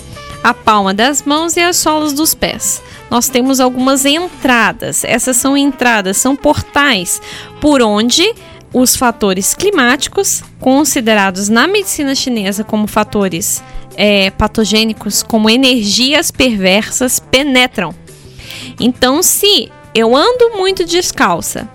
a palma das mãos e as solas dos pés. Nós temos algumas entradas. Essas são entradas, são portais por onde os fatores climáticos, considerados na medicina chinesa como fatores é, patogênicos, como energias perversas, penetram. Então, se eu ando muito descalça,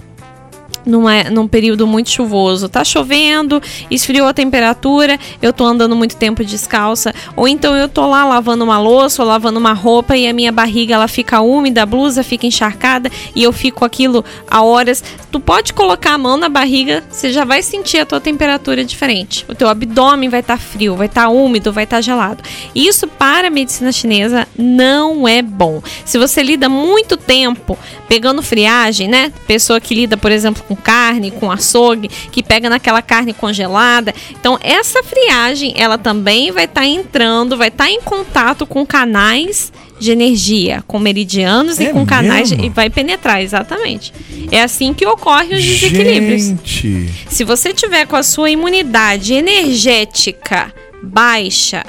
numa, num período muito chuvoso, tá chovendo, esfriou a temperatura, eu tô andando muito tempo descalça, ou então eu tô lá lavando uma louça ou lavando uma roupa e a minha barriga ela fica úmida, a blusa fica encharcada e eu fico aquilo a horas. Tu pode colocar a mão na barriga, você já vai sentir a tua temperatura diferente. O teu abdômen vai estar tá frio, vai estar tá úmido, vai estar tá gelado. Isso para a medicina chinesa não é bom. Se você lida muito tempo pegando friagem, né? Pessoa que lida, por exemplo, com carne, com açougue, que pega naquela carne congelada. Então, essa friagem, ela também vai estar tá entrando, vai estar tá em contato com canais de energia, com meridianos É e com canais mesmo? e vai penetrar, exatamente. É assim que ocorrem os desequilíbrios. Gente. Se você tiver com a sua imunidade energética baixa,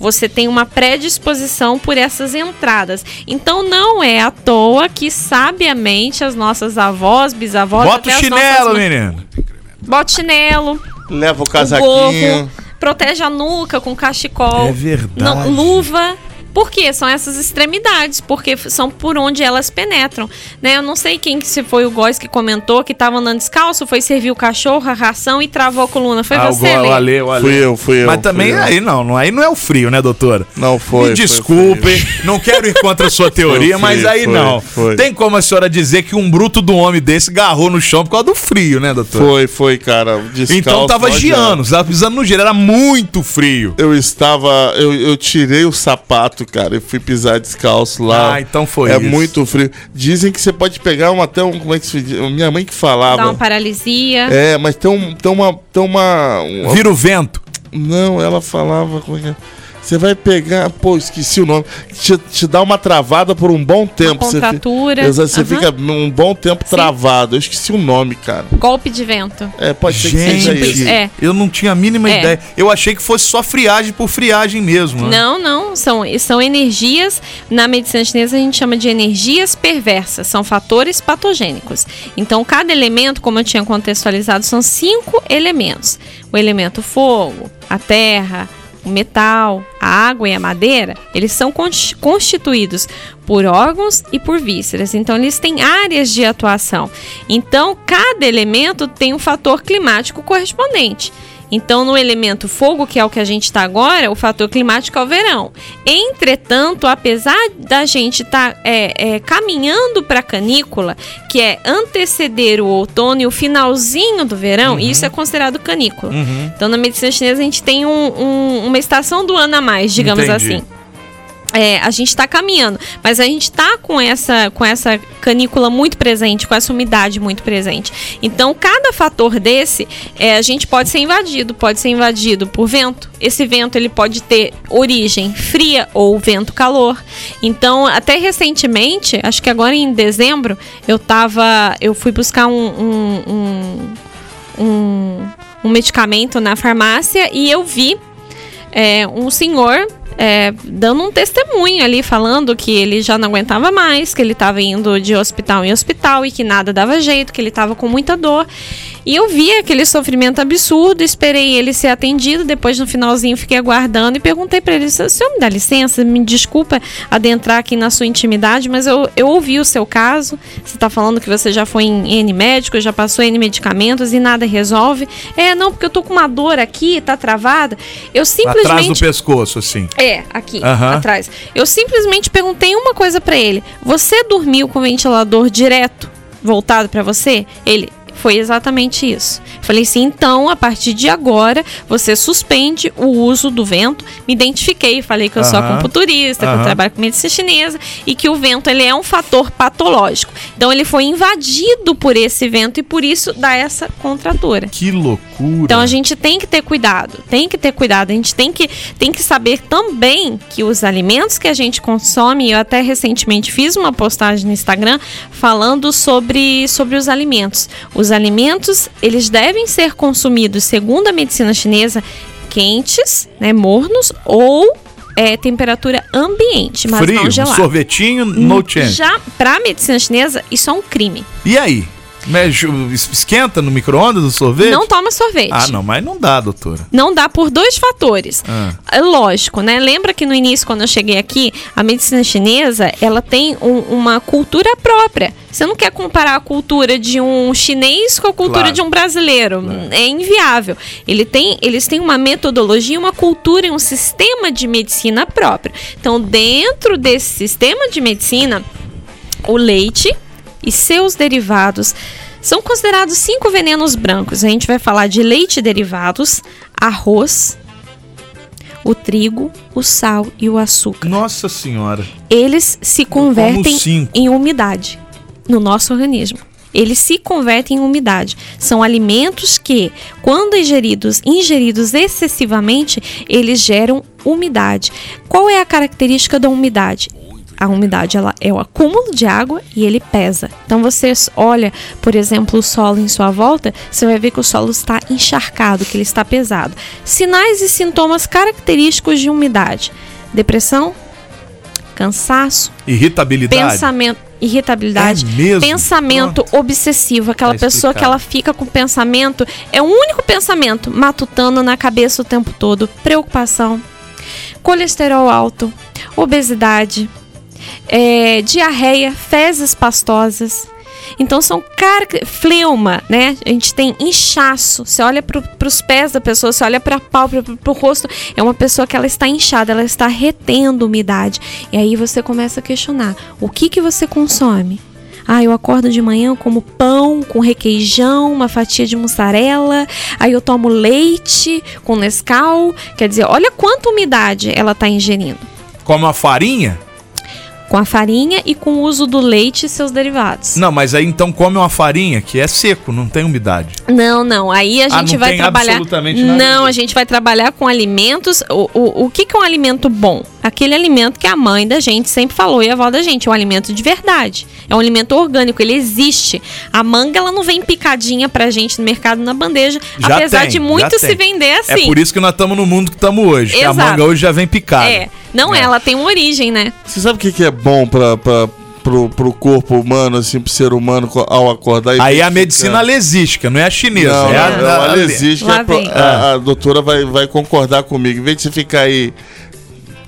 você tem uma predisposição por essas entradas. Então não é à toa que sabiamente as nossas avós, bisavós, Bota o chinelo, nossas... menino. Bota chinelo, Leva o o casaquinho. gorro, protege a nuca com cachecol. É verdade. Não, luva. Por quê? São essas extremidades, porque são por onde elas penetram. Né? Eu não sei quem que se foi o Góis que comentou que estava andando descalço, foi servir o cachorro, a ração e travou a coluna. Foi Ah, você, o Ale, o Ale. Fui eu, fui eu. Mas fui também eu. aí não, não, aí não é o frio, né, doutora? Não foi. Me frio. não quero ir contra a sua teoria, mas aí foi, não. foi. Tem como a senhora dizer que um bruto do homem desse garrou no chão por causa do frio, né, doutora? Foi, foi, cara. Descalço, Então tava giando, você tava pisando no gelo, era muito frio. Eu estava. Eu, eu tirei o sapato, cara, e fui pisar descalço lá. Ah, então foi É isso. muito frio. Dizem que você pode pegar uma, até um. Como é que se? Minha mãe que Dá falava. uma paralisia. É, mas tem, um, tem uma. Tem uma. um- Vira o vento. Não, ela falava. Como é que é? Você vai pegar. Pô, esqueci o nome. Te, te dá uma travada por um bom tempo. Você fi- contratura. Exato, Você Aham. fica um bom tempo travado. Eu esqueci o nome, cara. Golpe de vento. É, pode ser que seja Gente, isso. É. eu não tinha a mínima É. ideia. Eu achei que fosse só friagem por friagem mesmo. né? Não, não. São, são energias. Na medicina chinesa a gente chama de energias perversas. São fatores patogênicos. Então, cada elemento, como eu tinha contextualizado, são cinco elementos: o elemento fogo, a terra, o metal, a água e a madeira. Eles são consti- constituídos por órgãos e por vísceras. Então, eles têm áreas de atuação. Então, cada elemento tem um fator climático correspondente. Então, no elemento fogo, que é o que a gente está agora, o fator climático é o verão. Entretanto, apesar da gente estar caminhando para a canícula, que é anteceder o outono e o finalzinho do verão, isso é considerado canícula. Então, na medicina chinesa, a gente tem um- um- uma estação do ano a mais, digamos Entendi. assim. É, a gente está caminhando, mas a gente está com essa, com essa canícula muito presente, com essa umidade muito presente. Então, cada fator desse, é, a gente pode ser invadido, pode ser invadido por vento. Esse vento ele pode ter origem fria ou vento-calor. Então, até recentemente, acho que agora em dezembro, eu tava, eu fui buscar um, um, um, um, um medicamento na farmácia e eu vi é, um senhor é, dando um testemunho ali, falando que ele já não aguentava mais, que ele estava indo de hospital em hospital e que nada dava jeito, que ele estava com muita dor. E eu vi aquele sofrimento absurdo, esperei ele ser atendido, depois no finalzinho fiquei aguardando e perguntei para ele: "Se- senhor me dá licença, me desculpa adentrar aqui na sua intimidade, mas eu, eu ouvi o seu caso. Você está falando que você já foi em N médico, já passou N medicamentos e nada resolve. É, não, porque eu tô com uma dor aqui, tá travada. Eu simplesmente. Atrás do pescoço, assim. É, aqui, atrás. Eu simplesmente perguntei uma coisa pra ele. Você dormiu com o ventilador direto, voltado pra você? Ele Foi exatamente isso. Falei assim, então, a partir de agora, você suspende o uso do vento. Me identifiquei, falei que eu sou acupunturista, que eu trabalho com medicina chinesa e que o vento ele é um fator patológico. Então, ele foi invadido por esse vento e por isso dá essa contratura. Que loucura. Então a gente tem que ter cuidado, tem que ter cuidado. A gente tem que, tem que saber também que os alimentos que a gente consome, eu até recentemente fiz uma postagem no Instagram falando sobre, sobre os alimentos. Os alimentos, eles devem ser consumidos, segundo a medicina chinesa, quentes, né, mornos ou é, temperatura ambiente, mas Frio, não gelado. sorvetinho, no chance. Já para medicina chinesa, isso é um crime. E aí? Esquenta no micro-ondas o sorvete? Não toma sorvete. Ah, não, mas não dá, doutora. Não dá por dois fatores. Ah. É lógico, né? Lembra que no início, quando eu cheguei aqui, a medicina chinesa, ela tem um- uma cultura própria. Você não quer comparar a cultura de um chinês com a cultura Claro. de um brasileiro. É inviável. Ele tem, eles têm uma metodologia, uma cultura e um sistema de medicina próprio. Então, dentro desse sistema de medicina, o leite e seus derivados são considerados cinco venenos brancos. A gente vai falar de leite e derivados, arroz, o trigo, o sal e o açúcar. Nossa senhora. Eles se convertem em umidade no nosso organismo. Eles se convertem em umidade. São alimentos que, quando ingeridos, ingeridos excessivamente, eles geram umidade. Qual é a característica da umidade? A umidade ela é o acúmulo de água e ele pesa. Então você olha, por exemplo, o solo em sua volta, você vai ver que o solo está encharcado, que ele está pesado. Sinais e sintomas característicos de umidade: depressão, cansaço, Irritabilidade. pensamento, irritabilidade, É pensamento obsessivo, aquela Tá pessoa que ela fica com pensamento, é o único pensamento matutando na cabeça o tempo todo, preocupação, colesterol alto, obesidade, é, diarreia, fezes pastosas. Então são car... fleuma, né? A gente tem inchaço. Você olha para os pés da pessoa, você olha para a pálpebra, para o rosto. É uma pessoa que ela está inchada, ela está retendo umidade. E aí você começa a questionar: o que que você consome? Ah, eu acordo de manhã, como pão com requeijão, uma fatia de mussarela. Aí eu tomo leite com Nescau. Quer dizer, olha quanta umidade ela está ingerindo. Come uma farinha? Com a farinha e com o uso do leite e seus derivados. Não, mas aí então come uma farinha que é seco, não tem umidade. Não, não. Aí a Ah, gente não vai tem trabalhar. absolutamente nada Não, a gente vai trabalhar com alimentos. O, o, o que, que é um alimento bom? Aquele alimento que a mãe da gente sempre falou e a avó da gente. É um alimento de verdade. É um alimento orgânico, ele existe. A manga, ela não vem picadinha pra gente no mercado na bandeja. Já apesar tem, de muito se tem. vender É assim. por isso que nós estamos no mundo que estamos hoje. Que a manga hoje já vem picada. É. Não é, ela tem uma origem, né? Você sabe o que, que é bom pra, pra, pro, pro corpo humano, assim, pro ser humano ao acordar? Aí é a medicina alesística, não é a chinesa. Não, é a, não, a- a é a, a doutora vai, vai concordar comigo. Em vez de você ficar aí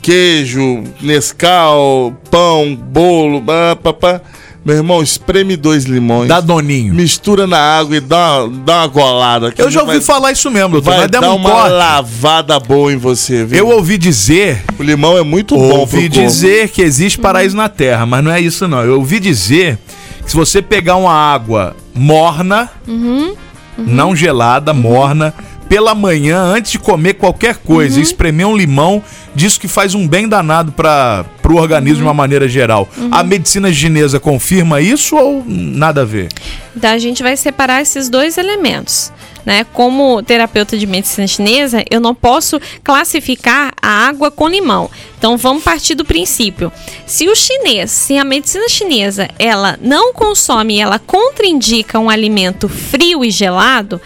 queijo, Nescau, pão, bolo, pá, pá, pá. Meu irmão, espreme dois limões. Dá doninho. Mistura na água e dá, uma- dá uma golada. Eu já vai- ouvi falar isso mesmo, doutor. Vai dar um uma corte. lavada boa em você, viu? Eu ouvi dizer. O limão é muito bom pro Ouvi corpo. dizer que existe paraíso na terra, mas não é isso não. Eu ouvi dizer que se você pegar uma água morna, Uhum. não gelada, morna, pela manhã, antes de comer qualquer coisa, Uhum. espremer um limão, diz que faz um bem danado para o organismo de uma maneira geral. Uhum. A medicina chinesa confirma isso ou nada a ver? Então a gente vai separar esses dois elementos. Né? Como terapeuta de medicina chinesa, eu não posso classificar a água com limão. Então vamos partir do princípio. Se o chinês, se a medicina chinesa, ela não consome, ela contraindica um alimento frio e gelado,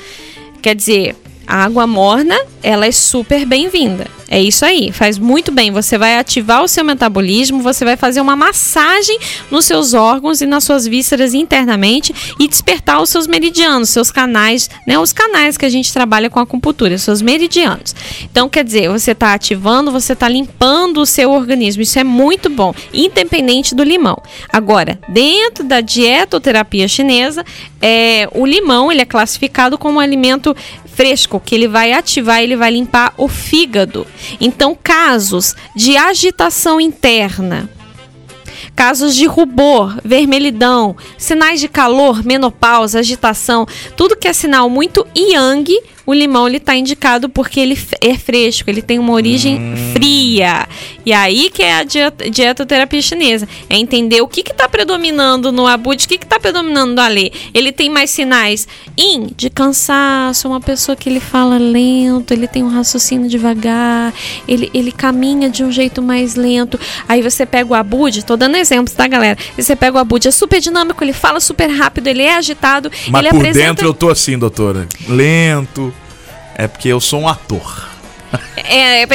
quer dizer, a água morna, ela é super bem-vinda. É isso aí, faz muito bem. Você vai ativar o seu metabolismo, você vai fazer uma massagem nos seus órgãos e nas suas vísceras internamente e despertar os seus meridianos, seus canais, né? Os canais que a gente trabalha com acupuntura, seus meridianos. Então, quer dizer, você está ativando, você está limpando o seu organismo. Isso é muito bom, independente do limão. Agora, dentro da dietoterapia chinesa, é, o limão ele é classificado como um alimento fresco, que ele vai ativar, ele vai limpar o fígado. Então, casos de agitação interna, casos de rubor, vermelhidão, sinais de calor, menopausa, agitação, tudo que é sinal muito yang, o limão ele tá indicado porque ele é fresco, ele tem uma origem fria. E aí que é a dieta, dietoterapia chinesa, é entender o que que tá predominando no abud, o que que tá predominando no alê. Ele tem mais sinais yin, de cansaço, uma pessoa que ele fala lento, ele tem um raciocínio devagar, ele, ele caminha de um jeito mais lento. Aí você pega o abud, tô dando exemplos, tá, galera? Você pega o abud, é super dinâmico, ele fala super rápido, ele é agitado, Mas ele por apresenta dentro eu tô assim, doutora. Lento. É porque eu sou um ator. É, é-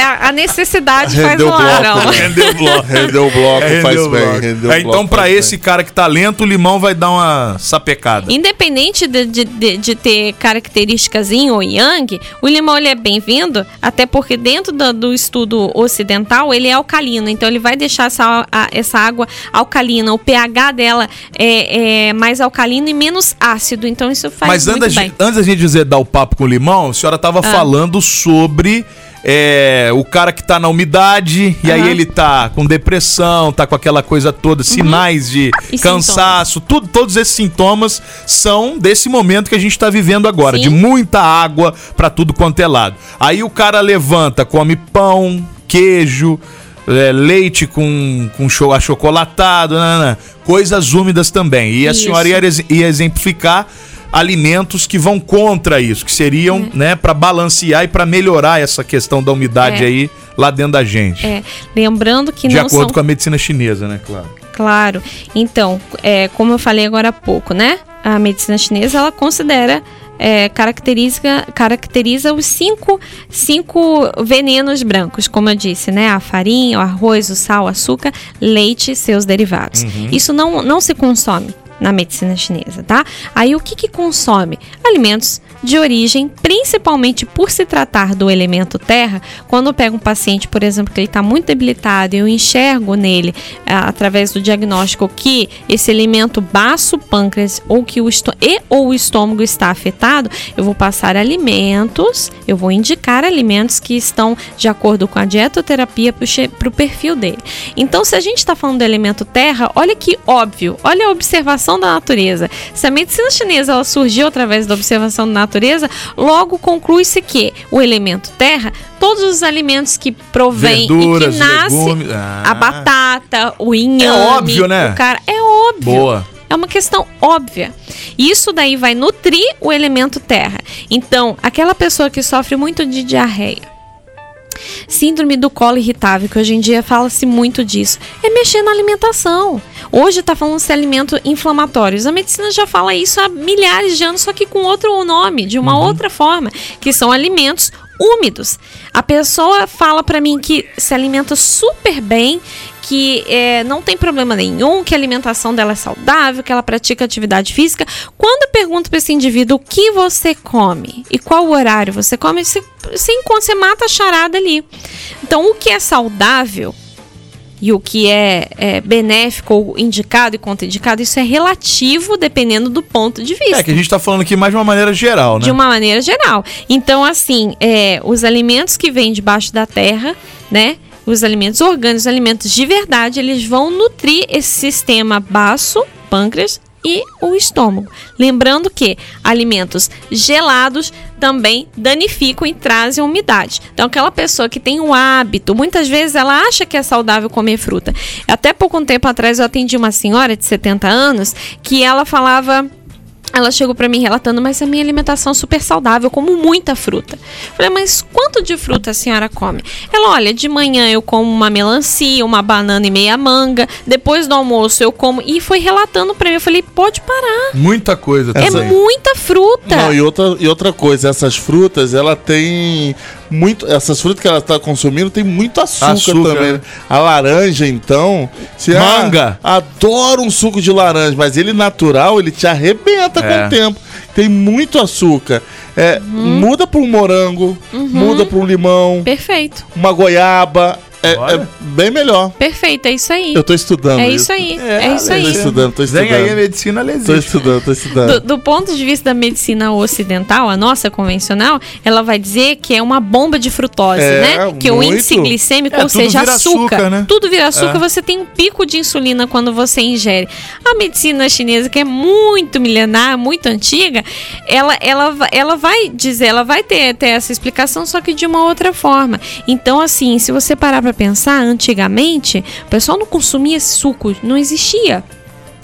é a necessidade faz Rendeu o bloco, larão. né? Rendeu o bloco. Rendeu o bloco, É, faz rendeu o bem. bloco. rendeu É, então, bloco, pra faz esse cara que tá lento, o limão vai dar uma sapecada. Independente de, de, de- de ter características yin ou yang, o limão ele é bem-vindo, até porque dentro do, do estudo ocidental ele é alcalino, então ele vai deixar essa, a- essa água alcalina, o pH dela é, é mais alcalino e menos ácido, então isso faz Mas muito antes, bem. antes da gente dizer dar o papo com o limão, a senhora tava Ah. falando sobre é, o cara que tá na umidade e aí ele tá com depressão, tá com aquela coisa toda, sinais de Uhum. E cansaço, tudo, todos esses sintomas são desse momento que a gente tá vivendo agora, Sim. de muita água pra tudo quanto é lado. Aí o cara levanta, come pão, queijo, é, leite com, com cho achocolatado, nanana, coisas úmidas também. E a Isso. senhora ia, ia exemplificar alimentos que vão contra isso, que seriam, né, para balancear e para melhorar essa questão da umidade É. aí lá dentro da gente. É, lembrando que de não acordo são com a medicina chinesa, né, claro. Claro. Então, é, como eu falei agora há pouco, né? A medicina chinesa ela considera é, caracteriza, caracteriza os cinco, cinco venenos brancos, como eu disse, né? A farinha, o arroz, o sal, o açúcar, leite e seus derivados. Isso não, não se consome na medicina chinesa, tá? Aí o que, que consome? Alimentos de origem, principalmente por se tratar do elemento terra. Quando eu pego um paciente, por exemplo, que ele está muito debilitado, eu enxergo nele, ah, através do diagnóstico, que esse elemento baço pâncreas ou que o e ou o estômago está afetado, eu vou passar alimentos, eu vou indicar alimentos que estão de acordo com a dietoterapia para o perfil dele. Então, se a gente está falando do elemento terra, olha que óbvio, olha a observação da natureza. Se a medicina chinesa ela surgiu através da observação da natureza, logo conclui-se que o elemento terra, todos os alimentos que provém Verduras, e que nasce legumes, ah. a batata, o inhame, É óbvio, né? o cara, é óbvio. Boa. É uma questão óbvia. Isso daí vai nutrir o elemento terra. Então, aquela pessoa que sofre muito de diarreia, Síndrome do colo irritável, que hoje em dia fala-se muito disso, é mexer na alimentação. Hoje está falando se alimentos inflamatórios. A medicina já fala isso há milhares de anos, só que com outro nome, de uma outra forma, que são alimentos úmidos. A pessoa fala para mim que se alimenta super bem, que é, não tem problema nenhum, que a alimentação dela é saudável, que ela pratica atividade física. Quando eu pergunto para esse indivíduo o que você come e qual horário você come, você, você, encontra- você mata a charada ali. Então, o que é saudável e o que é, é benéfico ou indicado e contraindicado, isso é relativo dependendo do ponto de vista É que a gente tá falando aqui mais de uma maneira geral, né? de uma maneira geral. Então, assim, é, os alimentos que vêm debaixo da terra, né? Os alimentos orgânicos, os alimentos de verdade, eles vão nutrir esse sistema baço, pâncreas e o estômago. Lembrando que alimentos gelados também danificam e trazem umidade. Então, aquela pessoa que tem o hábito, muitas vezes ela acha que é saudável comer fruta. Até pouco tempo atrás eu atendi uma senhora de 70 anos que ela falava ela chegou pra mim relatando, mas a minha alimentação é super saudável, eu como muita fruta. Falei, mas quanto de fruta a senhora come? Ela, olha, de manhã eu como uma melancia, uma banana e meia manga, depois do almoço eu como. E foi relatando pra mim, eu falei, pode parar. Muita coisa É também. muita fruta. Não, e outra, e outra coisa, essas frutas, ela tem muito. Essas frutas que ela está consumindo tem muito açúcar, Açúcar, também. né? A laranja, então. Se Manga. Adoro um suco de laranja, mas ele natural, ele te arrebenta É. com o tempo. Tem muito açúcar. É, Uhum. Muda para um morango, muda para um limão, Perfeito. uma goiaba. É, é bem melhor. Perfeito, é isso aí. Eu tô estudando. É isso aí, é, isso Tô aí. estudando, tô estudando. Vem aí a medicina Tô lesística. estudando, tô estudando. Do, do ponto de vista da medicina ocidental, a nossa convencional, ela vai dizer que é uma bomba de frutose, É, né? Que o muito. índice glicêmico, É, ou tudo seja, vira açúcar, açúcar, né? tudo vira açúcar, É. você tem um pico de insulina quando você ingere. A medicina chinesa, que é muito milenar, muito antiga, ela, ela, ela vai dizer, ela vai ter, ter essa explicação, só que de uma outra forma. Então, assim, se você parar pra pensar, antigamente, o pessoal não consumia esse suco, não existia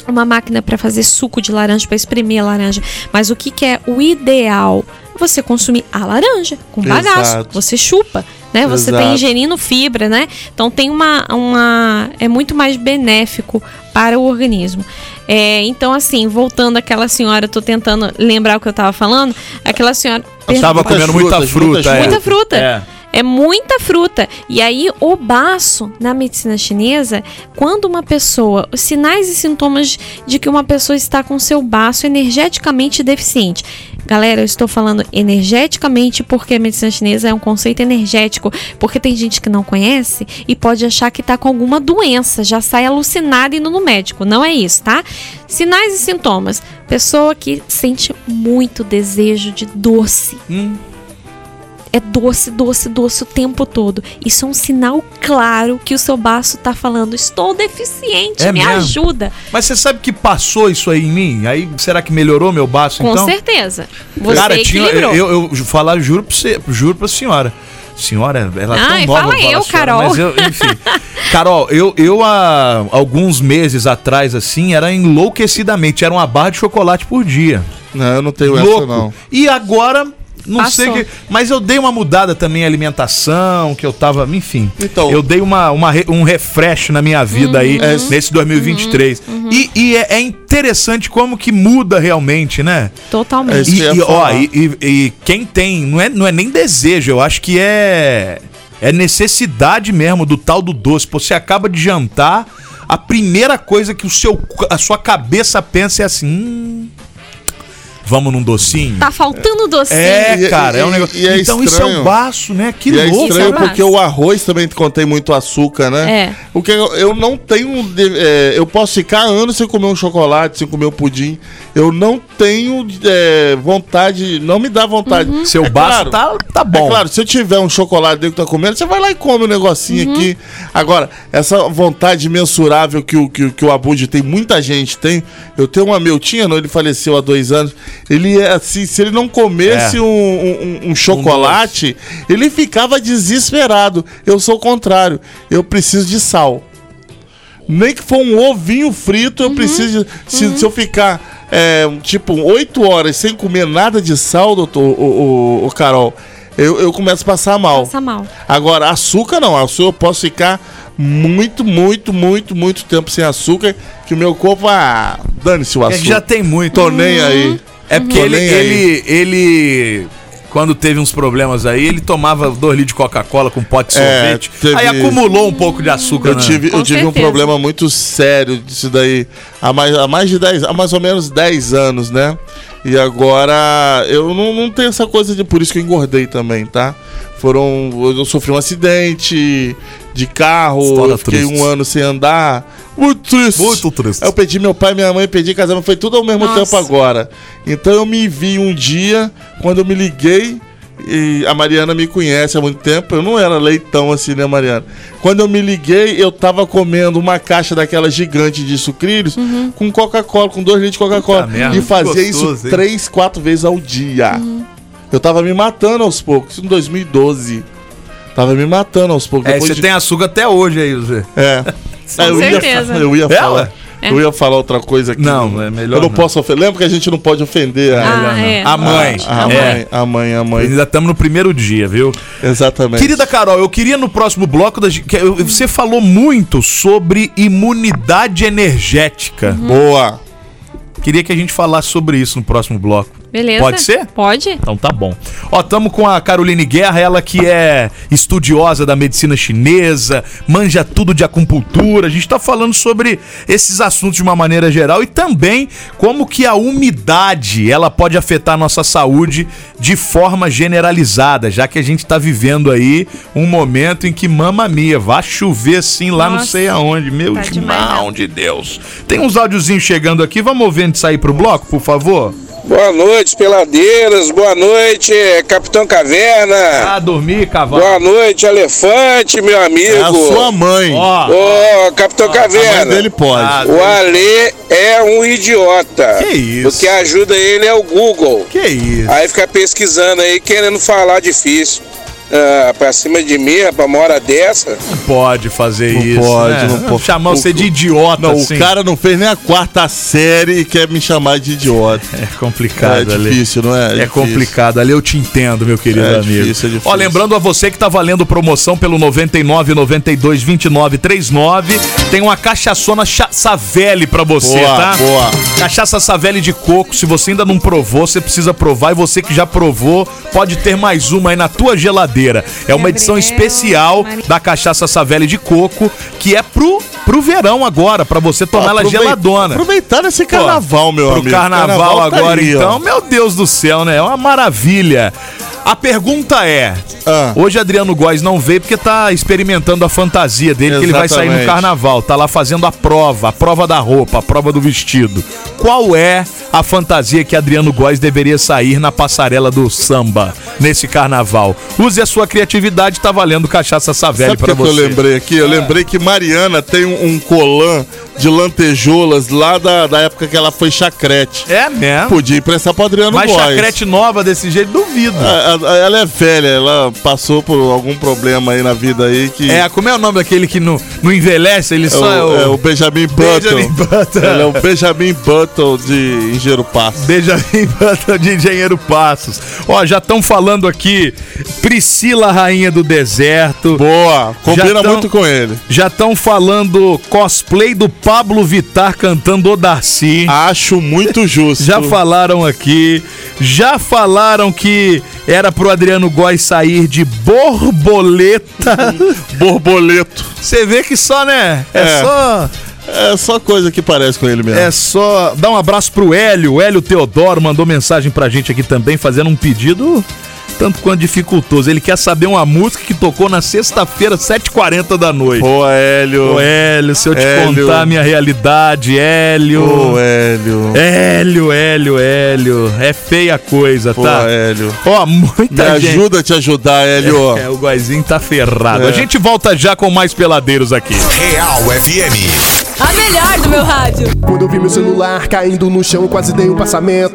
uma máquina para fazer suco de laranja, para espremer a laranja. Mas o que, que é o ideal? Você consumir a laranja com bagaço. Exato. Você chupa, né? Você está Exato. ingerindo fibra, né? Então tem uma, uma. É muito mais benéfico para o organismo. É, então, assim, voltando àquela senhora, eu tô tentando lembrar o que eu tava falando. Aquela senhora. Tava Muitas comendo muita fruta. muitas é. Muita fruta. É. É muita fruta. E aí, o baço, na medicina chinesa, quando uma pessoa. Os sinais e sintomas de que uma pessoa está com seu baço energeticamente deficiente. Galera, eu estou falando energeticamente porque a medicina chinesa é um conceito energético. Porque tem gente que não conhece e pode achar que está com alguma doença, já sai alucinada indo no médico. Não é isso, tá? Sinais e sintomas. Pessoa que sente muito desejo de doce. É doce, doce, doce o tempo todo. Isso é um sinal claro que o seu baço tá falando: estou deficiente, É me mesmo? ajuda. Mas você sabe que passou isso aí em mim? Aí será que melhorou meu baço Com então? certeza. Você Cara, tinha, equilibrou. eu, eu falar, juro pra você, juro pra senhora. Senhora, ela é tão Ai, nova. fala eu eu, senhora, Carol. Mas eu, enfim. Carol, eu, eu há alguns meses atrás, assim, era enlouquecidamente. Era uma barra de chocolate por dia. Não, eu não tenho Louco. essa, não. E agora, não Passou. sei que. Mas eu dei uma mudada também em alimentação, que eu tava. Enfim. Então- Eu dei uma, uma um refresh na minha vida aí É. nesse 2023. Uhum. E, e é, é interessante como que muda realmente, né? Totalmente. É E, e, ó, e, e- e quem tem, não é, não é nem desejo, eu acho que é é necessidade mesmo do tal do doce. Pô, Você acaba de jantar, a primeira coisa que o seu, a sua cabeça pensa é assim: "Hum, vamos num docinho? Tá faltando docinho. É, E- cara, e- é um negócio. e é então isso é estranho. um baço, né? Que e é louco. estranho é porque massa. o arroz também contém muito açúcar, né? É. O que eu, eu não tenho. é, eu posso ficar anos sem comer um chocolate, sem comer um pudim. Eu não tenho é, vontade. Não me dá vontade. Uhum. Seu É baço claro, tá, tá bom. É claro, se eu tiver um chocolate dentro que tá comendo, você vai lá e come um negocinho Uhum. aqui. Agora, essa vontade mensurável que o, que, que o Abud tem, muita gente tem. Eu tenho um amigo, tinha, não, ele faleceu há dois anos. Ele é assim, se ele não comesse É. um, um- um chocolate, ele ficava desesperado. Eu sou o contrário. Eu preciso de sal. Nem que for um ovinho frito, eu preciso. de- se, se eu ficar, é, tipo, oito horas sem comer nada de sal, doutor, o, o, o Carol, eu, eu começo a passar mal. Passa mal. Agora, açúcar não. Açúcar eu posso ficar muito, muito, muito, muito tempo sem açúcar, que o meu corpo, ah, dane-se o É açúcar. que já tem muito. Tô nem aí. É porque ele, ele, ele, quando teve uns problemas aí, ele tomava dois litros de Coca-Cola com pote de É, sorvete. teve Aí acumulou um pouco de açúcar. Eu né? tive, Com eu tive um problema muito sério disso daí há mais, há mais de 10, há mais ou menos 10 anos, né? E agora eu não, não tenho essa coisa de por isso que eu engordei também, tá? Foram. Eu sofri um acidente de carro, História eu fiquei triste. um ano sem andar. Muito triste. Muito triste. Aí eu pedi meu pai, minha mãe, pedi casamento, foi tudo ao mesmo Nossa. tempo agora. Então eu me vi um dia, quando eu me liguei, e a Mariana me conhece há muito tempo, eu não era leitão assim, né, Mariana? Quando eu me liguei, eu tava comendo uma caixa daquela gigante de sucrilhos com Coca-Cola, com dois litros de Coca-Cola. E fazia gostoso, isso hein? três, quatro vezes ao dia. Eu tava me matando aos poucos, isso em 2012. Tava me matando aos poucos. É, você de- tem açúcar até hoje aí, Zé. é. Aí eu ia, certeza. fa- eu ia É, falar. É. Eu ia falar outra coisa aqui. Não, é melhor Eu não, não. posso ofender. Lembra que a gente não pode ofender a, Ah, é. A mãe. a, a É. mãe, a mãe, a mãe. Ainda estamos no primeiro dia, viu? Exatamente. Querida Carol, eu queria no próximo bloco. Da, você falou muito sobre imunidade energética. Boa. Queria que a gente falasse sobre isso no próximo bloco. Beleza? Pode ser? Pode. Então tá bom. Ó, tamo com a Caroline Guerra, ela que é estudiosa da medicina chinesa, manja tudo de acupuntura. A gente tá falando sobre esses assuntos de uma maneira geral e também como que a umidade, ela pode afetar a nossa saúde de forma generalizada, já que a gente tá vivendo aí um momento em que mama mia, vai chover assim lá não Nossa, sei aonde. Meu tá demais, irmão de Deus. Tem uns áudiozinhos chegando aqui, vamos ouvir antes de sair pro bloco, por favor? Boa noite, peladeiras. Boa noite, Capitão Caverna. Ah, dormir, cavalo. Boa noite, Elefante, meu amigo. É a sua mãe. Ó. Ô, Capitão A Caverna. mãe dele pode. O Alê é um idiota. Que isso? O que ajuda ele é o Google. Que isso? Aí fica pesquisando aí, querendo falar difícil. Ah, pra cima de mim, pra uma hora dessa. Não pode fazer Não isso. pode, né? não pode. Chamar O- você de idiota, Não, assim. o cara não fez nem a quarta série e quer me chamar de idiota. É complicado É ali. difícil, não é? É, difícil. complicado. Ali eu te entendo, meu querido É amigo. difícil, é difícil. Ó, lembrando a você que tá valendo promoção pelo 99 92 29 39, tem uma cachaçona Cha- Savelli pra você, Boa, tá? boa. Cachaça Savelli de coco. Se você ainda não provou, você precisa provar. E você que já provou, pode ter mais uma aí na tua geladeira. É uma edição especial da cachaça Savelli de coco, que é pro, pro verão agora, pra você tomar ela geladona. Aproveitar esse Pô, carnaval, meu pro amigo. carnaval, tá agora, aí, então. Meu Deus do céu, né? É uma maravilha. A pergunta é: Ah. hoje Adriano Góes não veio porque tá experimentando a fantasia dele, que ele vai sair no Exatamente. carnaval. Tá lá fazendo a prova, a prova da roupa, a prova do vestido. Qual é a fantasia que Adriano Góes deveria sair na passarela do samba nesse carnaval? Use a sua criatividade, tá valendo cachaça Savelli Sabe o pra que, eu você. lembrei aqui? Eu lembrei que Mariana tem um, um colã de lantejoulas lá da, da época que ela foi chacrete. É mesmo? Podia emprestar pro Adriano Mas Góes. chacrete nova desse jeito, duvido. A- a- Ela é velha, ela passou por algum problema aí na vida aí que. É, como é o nome daquele que não, não envelhece? Ele É só é o, o, é o Benjamin Button. Benjamin Button. Ele é o Benjamin Button de Engenheiro Passo. Benjamin Button de Engenheiro Passos. Ó, já estão falando aqui Priscila Rainha do Deserto. Boa, combina tão- muito com ele. Já estão falando cosplay do Pablo Vittar cantando o Darcy. Acho muito justo. Já falaram aqui, já falaram que era pro Adriano Góes sair de borboleta. Borboleto. Você vê que só, né? É, É. só. É só coisa que parece com ele mesmo. É só dar um abraço pro Hélio. O Hélio Teodoro mandou mensagem pra gente aqui também, fazendo um pedido tanto quanto dificultoso. Ele quer saber uma música que tocou na sexta-feira, 7h40 da noite. Ô, Hélio. Ô, Hélio, se eu te Hélio. contar a minha realidade, Hélio. Ô, Hélio. Hélio, Hélio, Hélio. É feia coisa, Pô, tá? Hélio. Ó, Me muita gente. ajuda a te ajudar, Hélio. É, o Guazinho tá ferrado. É. A gente volta já com mais peladeiros aqui. Real FM. A melhor do meu rádio. Quando eu vi meu celular caindo no chão, quase dei um passamento.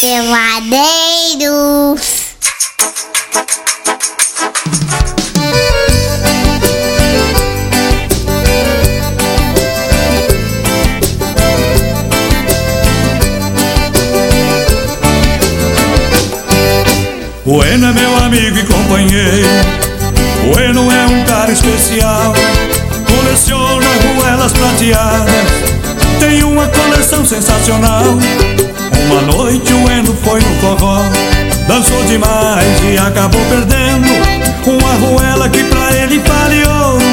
Peladeiros. O Eno é meu amigo e companheiro. O Eno é um cara especial. Coleciona ruelas prateadas. Tem uma coleção sensacional. Uma noite o Eno foi no forró. Dançou demais e acabou perdendo. Uma ruela que pra ele vale ouro.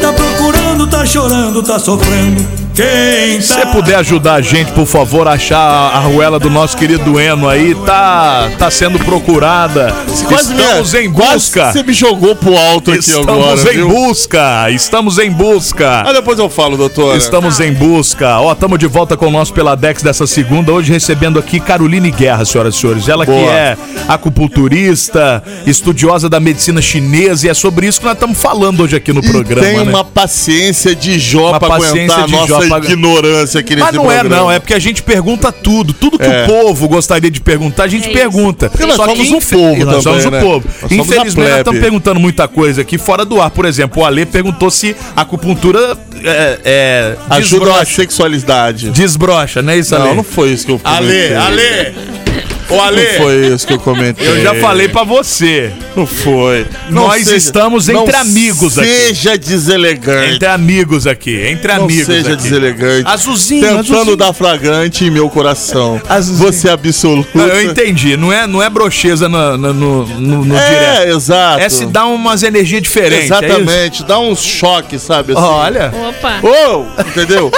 Tá procurando, tá chorando, tá sofrendo. Quem Se você puder ajudar a gente, por favor, a achar a arruela do nosso querido Eno aí, tá, tá sendo procurada. Quase Estamos me- em quase busca. Você me jogou pro alto aqui Estamos agora. em viu? busca. Estamos em busca. Ah, depois eu falo, doutora. Estamos em busca. Ó, estamos de volta com o nosso Peladex dessa segunda. Hoje recebendo aqui Caroline Guerra, senhoras e senhores. Ela que Boa. é acupunturista, estudiosa da medicina chinesa. E é sobre isso que nós estamos falando hoje aqui no programa. Tem né? uma paciência de Jó paciência aguentar a nossa Pra- ignorância aqui nesse Mas não é, programa. não. É porque a gente pergunta tudo. Tudo que É. o povo gostaria de perguntar, a gente É pergunta. Porque nós somos um infe- povo Nós somos também, um né? povo. Nós somos a Infelizmente, nós estamos perguntando muita coisa aqui fora do ar. Por exemplo, o Ale perguntou se a acupuntura é, é, Ajuda na desbrocha. sexualidade. Desbrocha, não é isso, Ale? Não, não foi isso que eu Ale, comentei. Ale! Ô, Ale! Não foi isso que eu comentei. Eu já falei pra você. Não foi. Nós estamos entre não amigos aqui. Seja deselegante. Entre amigos aqui, entre Não amigos seja aqui. deselegante. Azulzinho, Tentando azulzinho. dar flagrante em meu coração. Você é absoluto. Não, eu entendi, não é, não é brocheza no, no, no, no- no É, direto. exato. É se dar umas energias diferentes. é? Exatamente. Dá uns choques, sabe? assim. Olha. Opa, Oh, entendeu?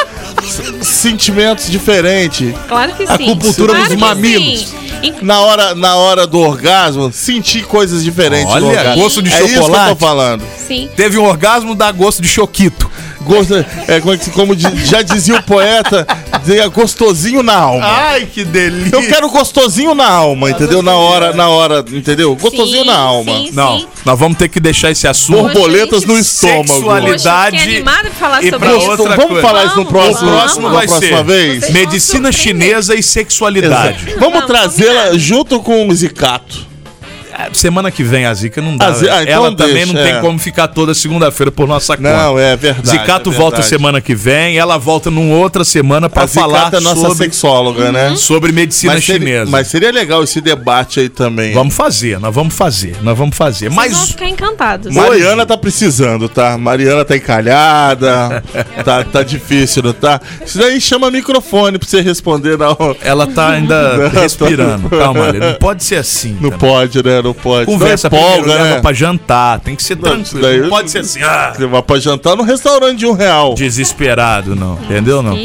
Sentimentos diferentes. claro que sim. Acupuntura claro nos mamilos. sim. Na hora, na hora do orgasmo, sentir coisas diferentes. Olha, gosto de é isso que eu chocolate. tô falando. Sim. Teve um orgasmo, dá gosto de choquito. Gosto, é, como, que- como já dizia o poeta, dizia gostosinho na alma. Ai, que delícia. Eu quero gostosinho na alma, entendeu? Na hora, na hora, entendeu? Gostosinho Sim, na alma. sim, Não, sim. nós vamos ter que deixar esse assunto. Borboletas no estômago. sexualidade. Poxa, pra falar e sobre pra isso. outra Vamos coisa. falar isso no Vamos, próximo, vamos. na vai próxima ser vez? Vocês Medicina chinesa e sexualidade. Vamos Vamos, trazê-la junto com o Zicato. É, Semana que vem a Zica não dá. A Zi- velho. ah, então Ela também deixa, não é. tem como ficar toda segunda-feira por nossa conta. Não, é verdade. Zicato é volta verdade. semana que vem, ela volta numa outra semana pra A Zicato falar é nossa sobre, sexóloga, né? sobre medicina Mas seria, chinesa. mas seria legal esse debate aí também. Vamos fazer, nós vamos fazer, nós vamos fazer. Vocês vão Mas ficar encantados. Mariana tá precisando, tá? Mariana tá encalhada, tá, tá difícil, não tá? Isso daí chama microfone pra você responder na hora. ela tá ainda tá- respirando. Calma, não pode ser assim. Não também. pode, né? Não pode. Conversa Não é primeiro, né? pra jantar, tem que ser Não, tranquilo. daí- Não pode ser assim, ah, Você vai pra jantar no restaurante de um real. desesperado, não. Entendeu, não?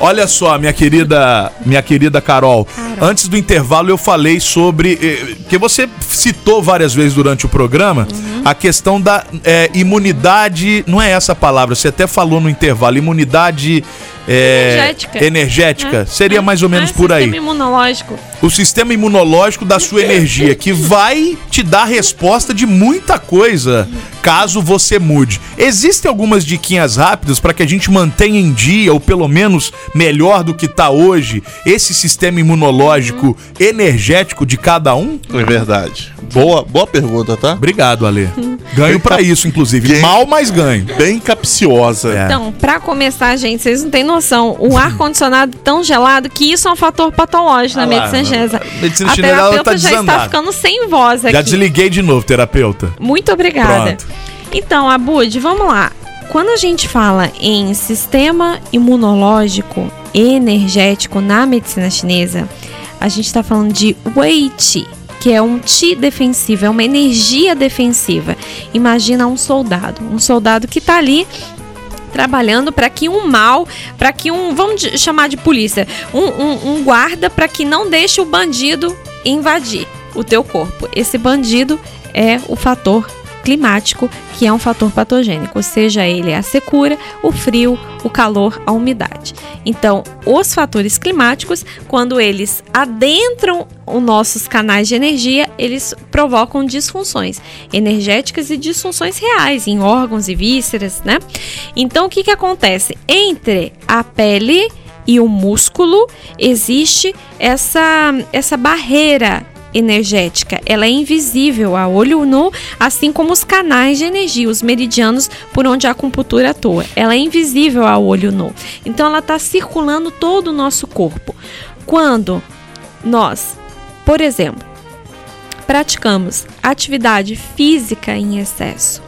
Olha só, minha querida, minha querida Carol. Antes do intervalo eu falei sobre eh, que você citou várias vezes durante o programa Uhum. a questão da eh, imunidade. Não é essa a palavra. Você até falou no intervalo. Imunidade eh, Energética. energética. É, Seria é. mais ou menos É, por aí. Sistema imunológico. o sistema imunológico da sua energia, que vai te dar resposta de muita coisa caso você mude. Existem algumas diquinhas rápidas para que a gente mantenha em dia, ou pelo menos melhor do que tá hoje, esse sistema imunológico energético de cada um? É verdade. Boa, boa pergunta, tá? Obrigado, Ale. Ganho para isso, inclusive. Quem- Mal, mas ganho. Bem capciosa. É. Então, pra começar, gente, vocês não têm noção. O ar-condicionado tão gelado que isso é um fator patológico na Ah lá, medicina chinesa. medicina A terapeuta tá já está ficando sem voz aqui. Já desliguei de novo, terapeuta. Muito obrigada. Pronto. Então, Abud, vamos lá. Quando a gente fala em sistema imunológico energético na medicina chinesa, a gente está falando de Wei Qi, que é um Qi defensivo, é uma energia defensiva. Imagina um soldado, um soldado que está ali trabalhando para que um mal, para que um, vamos chamar de polícia, um, um- um guarda para que não deixe o bandido invadir o teu corpo. Esse bandido é o fator climático, que é um fator patogênico, seja ele a secura, o frio, o calor, a umidade. Então, os fatores climáticos, quando eles adentram os nossos canais de energia, eles provocam disfunções energéticas e disfunções reais em órgãos e vísceras, né? Então, o que que acontece? Entre a pele e o músculo existe essa, essa barreira energética. Ela é invisível a olho nu, assim como os canais de energia, os meridianos por onde a acupuntura atua. Ela é invisível a olho nu. Então ela está circulando todo o nosso corpo. Quando nós, por exemplo, praticamos atividade física em excesso,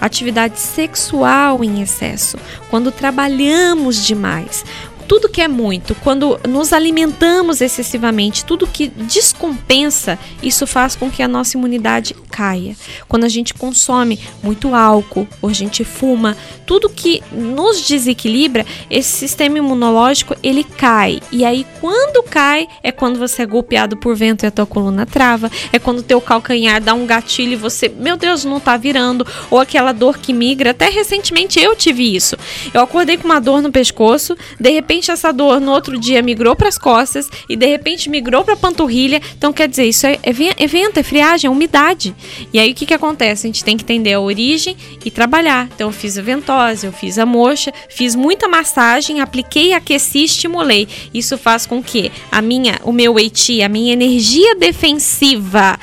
atividade sexual em excesso, quando trabalhamos demais, tudo que é muito, quando nos alimentamos excessivamente, tudo que descompensa, isso faz com que a nossa imunidade caia. Quando a gente consome muito álcool, ou a gente fuma, tudo que nos desequilibra, esse sistema imunológico ele cai. E aí quando cai é quando você é golpeado por vento e a tua coluna trava, é quando teu calcanhar dá um gatilho e você, meu Deus, não tá virando, ou aquela dor que migra. Até recentemente eu tive isso. Eu acordei com uma dor no pescoço, de repente essa dor no outro dia migrou para as costas e de repente migrou para a panturrilha. Então quer dizer, isso é, é ven- vento, é friagem, é umidade. E aí o que que acontece? A gente tem que entender a origem e trabalhar. Então eu fiz a ventose, eu fiz a moxa, fiz muita massagem, apliquei, aqueci, estimulei. Isso faz com que a minha, o meu Eiti, a minha energia defensiva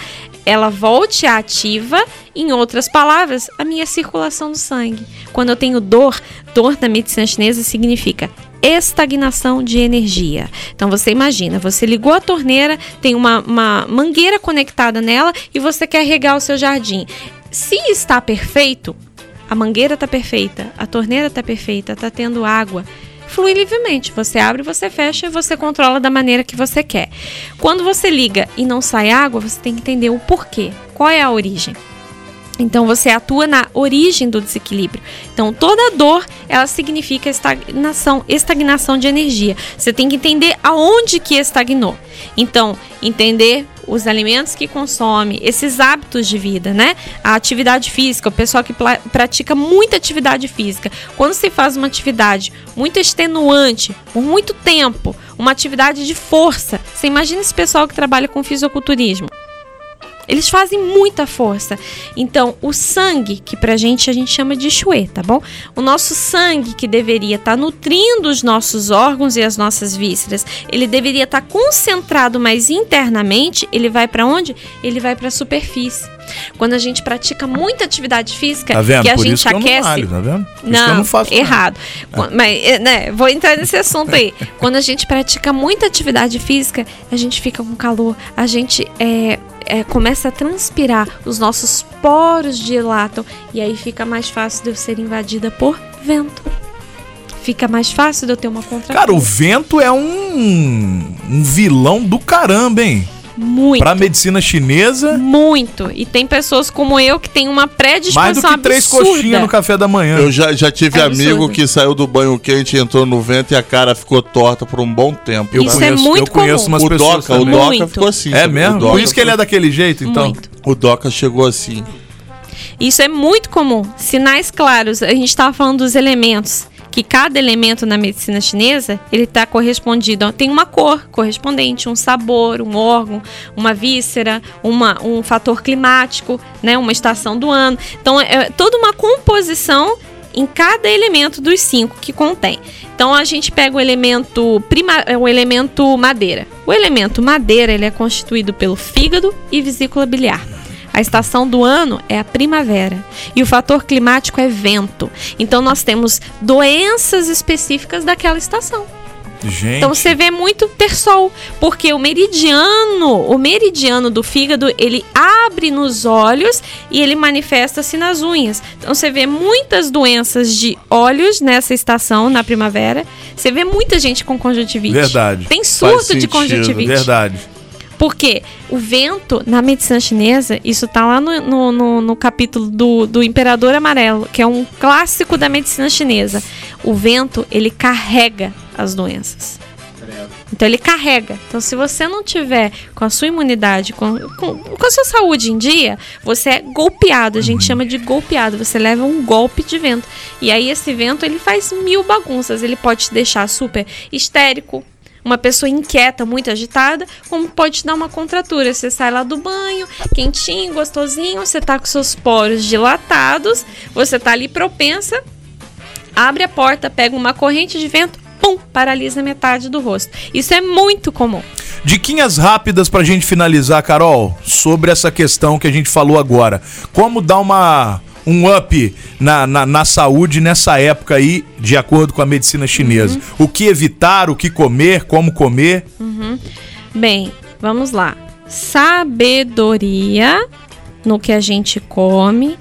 ela volte ativa, em outras palavras, a minha circulação do sangue. Quando eu tenho dor, dor na medicina chinesa significa estagnação de energia. Então você imagina, você ligou a torneira, tem uma, uma mangueira conectada nela e você quer regar o seu jardim. Se está perfeito, a mangueira está perfeita, a torneira está perfeita, está tendo água flui livremente. Você abre, você fecha e você controla da maneira que você quer. Quando você liga e não sai água, você tem que entender o porquê. Qual é a origem? Então você atua na origem do desequilíbrio. Então toda dor, ela significa estagnação, estagnação de energia. Você tem que entender aonde que estagnou. Então, entender os alimentos que consome, esses hábitos de vida, né? A atividade física, o pessoal que pratica muita atividade física. Quando se faz uma atividade muito extenuante, por muito tempo, uma atividade de força. Você imagina esse pessoal que trabalha com fisiculturismo. Eles fazem muita força. Então, o sangue, que pra gente a gente chama de chuê, tá bom? O nosso sangue que deveria estar nutrindo os nossos órgãos e as nossas vísceras, ele deveria estar concentrado mais internamente, ele vai pra onde? Ele vai pra superfície. Quando a gente pratica muita atividade física, Tá vendo? que a Por gente isso que eu aquece, não malho, tá vendo? Por não, eu não faço errado. Qu- Mas, é, né, vou entrar nesse assunto aí. Quando a gente pratica muita atividade física, a gente fica com calor, a gente é, é, começa a transpirar, os nossos poros dilatam e aí fica mais fácil de eu ser invadida por vento. Fica mais fácil de eu ter uma contratura. Cara, o vento é um, um vilão do caramba, hein? Muito. Pra medicina chinesa, Muito. E tem pessoas como eu que tem uma predisposição mais do que três absurda. coxinhas no café da manhã. Eu já, já tive É amigo absurdo. que saiu do banho quente, entrou no vento e a cara ficou torta por um bom tempo. Eu Isso é conheço, muito eu conheço comum. umas o pessoas Doca, o também. Doca Muito. ficou assim. É o mesmo? Doca Por isso que ele é daquele jeito, então. Muito. O Doca chegou assim. Isso é muito comum. Sinais claros. A gente estava falando dos elementos. Que cada elemento na medicina chinesa, ele está correspondido. Tem uma cor correspondente, um sabor, um órgão, uma víscera, uma, um fator climático, né, uma estação do ano. Então, é toda uma composição em cada elemento dos cinco que contém. Então a gente pega o elemento prima, é, o elemento madeira. O elemento madeira ele é constituído pelo fígado e vesícula biliar. A estação do ano é a primavera e o fator climático é vento. Então nós temos doenças específicas daquela estação. Gente, Então você vê muito ter sol, porque o meridiano, o meridiano do fígado, ele abre nos olhos e ele manifesta-se nas unhas. Então você vê muitas doenças de olhos nessa estação, na primavera. Você vê muita gente com conjuntivite. Verdade. Tem surto de conjuntivite. verdade. Porque o vento, na medicina chinesa, isso tá lá no, no, no- no capítulo do, do Imperador Amarelo, que é um clássico da medicina chinesa. O vento, ele carrega as doenças. Então ele carrega. Então, se você não tiver com a sua imunidade, com, com, com a sua saúde em dia, você é golpeado. A gente chama de golpeado. Você leva um golpe de vento. E aí, esse vento, ele faz mil bagunças. Ele pode te deixar super histérico, uma pessoa inquieta, muito agitada, como pode te dar uma contratura. Você sai lá do banho, quentinho, gostosinho, você tá com seus poros dilatados, você tá ali propensa, abre a porta, pega uma corrente de vento, pum, paralisa metade do rosto. Isso é muito comum. Diquinhas rápidas pra gente finalizar, Carol, sobre essa questão que a gente falou agora. Como dar uma um up na, na, na saúde nessa época aí, de acordo com a medicina chinesa. O que evitar, o que comer, como comer. Uhum. Bem, vamos lá. Sabedoria no que a gente come,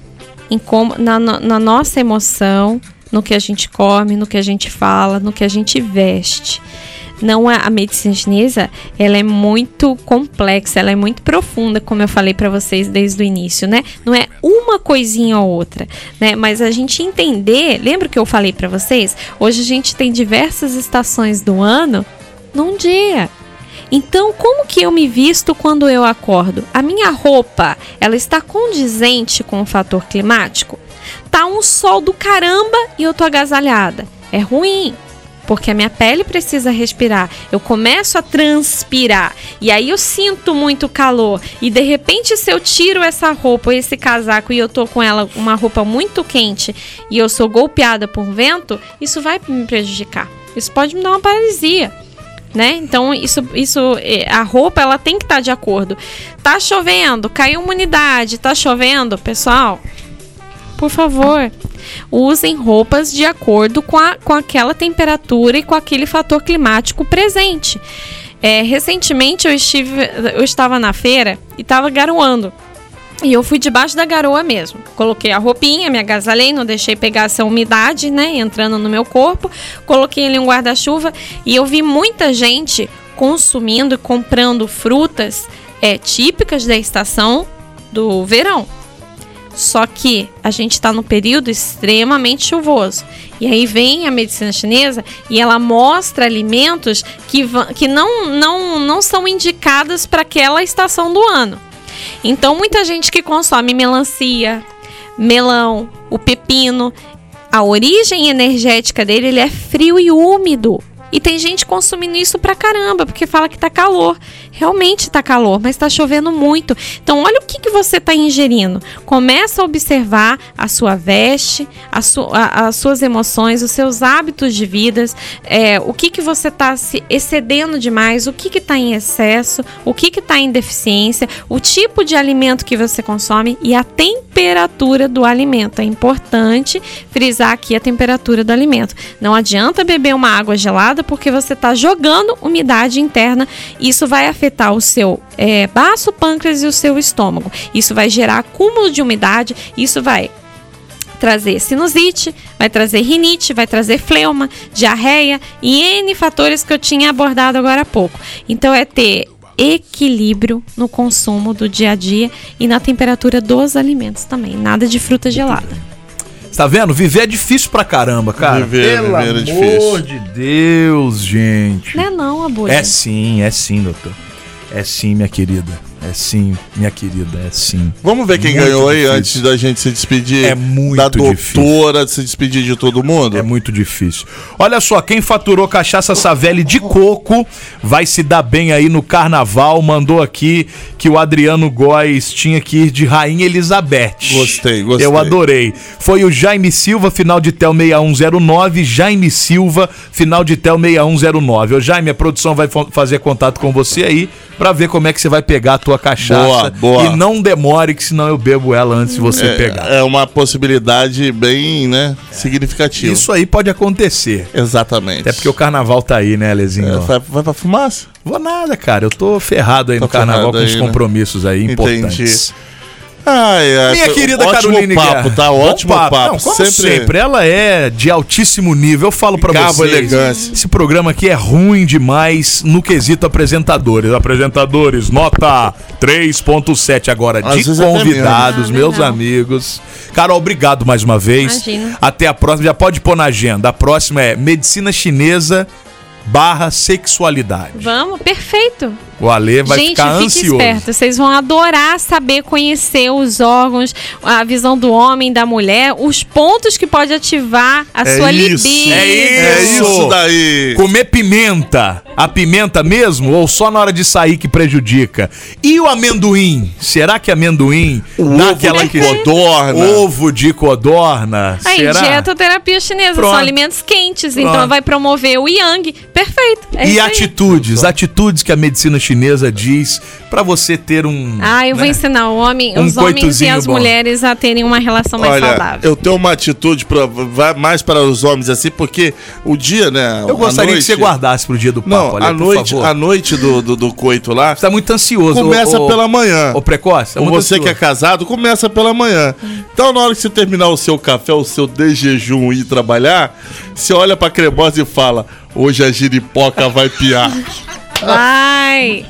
em como, na, na nossa emoção, no que a gente come, no que a gente fala, no que a gente veste. Não é a medicina chinesa, ela é muito complexa, ela é muito profunda, como eu falei para vocês desde o início, né? Não é uma coisinha ou outra, né? Mas a gente entender, lembra que eu falei para vocês? Hoje a gente tem diversas estações do ano num dia. Então, como que eu me visto quando eu acordo? A minha roupa, ela está condizente com o fator climático? Tá um sol do caramba e eu tô agasalhada. É ruim, porque a minha pele precisa respirar. Eu começo a transpirar e aí eu sinto muito calor e de repente se eu tiro essa roupa, esse casaco e eu tô com ela uma roupa muito quente e eu sou golpeada por vento, isso vai me prejudicar. Isso pode me dar uma paralisia. Né? Então isso, isso, eh, a roupa ela tem que estar de acordo. Tá chovendo, caiu uma umidade, tá chovendo, pessoal. Por favor, usem roupas de acordo com, a, com aquela temperatura e com aquele fator climático presente. É, recentemente eu, estive, eu estava na feira e estava garoando. E eu fui debaixo da garoa mesmo. Coloquei a roupinha, me agasalhei, não deixei pegar essa umidade, né, entrando no meu corpo. Coloquei ali um guarda-chuva e eu vi muita gente consumindo e comprando frutas é, típicas da estação do verão. Só que a gente está no período extremamente chuvoso. E aí vem a medicina chinesa e ela mostra alimentos que, que não, não, não são indicados para aquela estação do ano. Então, muita gente que consome melancia, melão, o pepino, a origem energética dele ele é frio e úmido. E tem gente consumindo isso pra caramba, porque fala que tá calor. Realmente tá calor, mas tá chovendo muito. Então, olha o que, que você tá ingerindo. Começa a observar a sua veste, a su- a- as suas emoções, os seus hábitos de vida, é, o que, que você tá se excedendo demais, o que que tá em excesso, o que que tá em deficiência, o tipo de alimento que você consome e a temperatura do alimento. É importante frisar aqui a temperatura do alimento. Não adianta beber uma água gelada porque você está jogando umidade interna. Isso vai afetar o seu é, baço, pâncreas e o seu estômago. Isso vai gerar acúmulo de umidade. Isso vai trazer sinusite, vai trazer rinite, vai trazer fleuma, diarreia e N fatores que eu tinha abordado agora há pouco. Então é ter equilíbrio no consumo do dia a dia e na temperatura dos alimentos também. Nada de fruta gelada. Tá vendo? Viver é difícil pra caramba, cara. Viver- Pelo viver é amor difícil. de Deus, gente. Não é não, Abulha. É sim, é sim, doutor. É sim, minha querida. É sim, minha querida, é sim. Vamos ver quem Muito ganhou aí difícil. antes da gente se despedir. É muito Da difícil. doutora, se despedir de todo mundo. É muito difícil. Olha só, quem faturou cachaça Savelli de coco vai se dar bem aí no carnaval. Mandou aqui que o Adriano Góes tinha que ir de Rainha Elizabeth. Gostei, gostei. Eu adorei. Foi o Jaime Silva, final de TEL 6109. Jaime Silva, final de TEL 6109. Ô Jaime, a produção vai fa- fazer contato com você aí pra ver como é que você vai pegar a tua cachaça. Boa, boa. E não demore, que senão eu bebo ela antes de você é, pegar. é uma possibilidade bem, né, significativa. Isso aí pode acontecer. Exatamente. Até porque o carnaval tá aí, né, Lezinho? É, vai, vai pra fumaça? Vou nada, cara. Eu tô ferrado aí Tô no carnaval com os né? compromissos aí importantes. Entendi. Ai, ai, Minha querida ótimo Caroline papo, Guerra. tá? Ótimo papo. Não, como sempre. sempre. Ela é de altíssimo nível. Eu falo pra Gabo vocês. elegância. Esse programa aqui é ruim demais no quesito apresentadores. Apresentadores, nota 3.7 agora Às de convidados, meus Ah, não. amigos. Carol, obrigado mais uma vez. Imagina. Até a próxima. Já pode pôr na agenda. A próxima é Medicina Chinesa barra sexualidade. Vamos, perfeito. O Ale vai Gente, ficar fique ansioso. esperto. Vocês vão adorar saber conhecer os órgãos, a visão do homem, da mulher, os pontos que pode ativar a É sua isso. libido. É É isso daí. Comer pimenta. A pimenta mesmo ou só na hora de sair que prejudica? E o amendoim? Será que amendoim O dá ovo aquela de que codorna. Ovo de codorna? Aí, Será? dietoterapia chinesa, Pronto. são alimentos quentes, Pronto. então vai promover o yang. Perfeito. É E isso aí. atitudes, atitudes que a medicina chinesa chinesa diz pra você ter um. Ah, eu vou né? ensinar o homem, Um os homens e as bom. mulheres a terem uma relação mais Olha, saudável. eu tenho uma atitude pra, vai mais para os homens assim, porque o dia, né? Eu gostaria noite- que você guardasse pro dia do papo, Não, olha, a por noite, favor. a noite do, do, do coito lá. Você tá muito ansioso. Começa ô- pela manhã. Ô, precoce. tá muito você que é ansioso. casado, começa pela manhã. Então, na hora que você terminar o seu café, o seu de jejum e ir trabalhar, você olha pra cremosa e fala: Hoje a giripoca vai piar. Vai!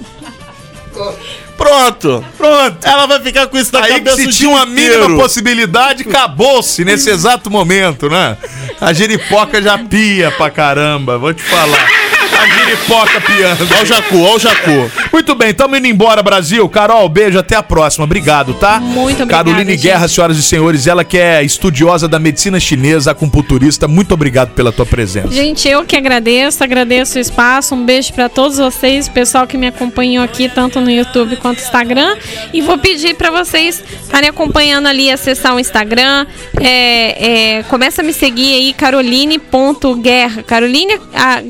Pronto, pronto. Ela vai ficar com isso na Aí que cabeça se tinha uma mínima inteiro. possibilidade, acabou-se nesse exato momento, né? A giripoca já pia pra caramba, vou te falar. A giripoca piando. Ó o Jacu, ó o Jacu. Muito bem, tamo indo embora, Brasil. Carol, beijo, até a próxima. Obrigado, tá? Muito obrigada, Caroline gente. Guerra, senhoras e senhores, ela que é estudiosa da medicina chinesa, acupunturista, muito obrigado pela tua presença. Gente, eu que agradeço, agradeço o espaço. Um beijo pra todos vocês, pessoal que me acompanhou aqui, tanto no YouTube quanto no Instagram. E vou pedir pra vocês estarem acompanhando ali, acessar o Instagram. É, é, começa a me seguir aí, caroline.guerra. Caroline, a,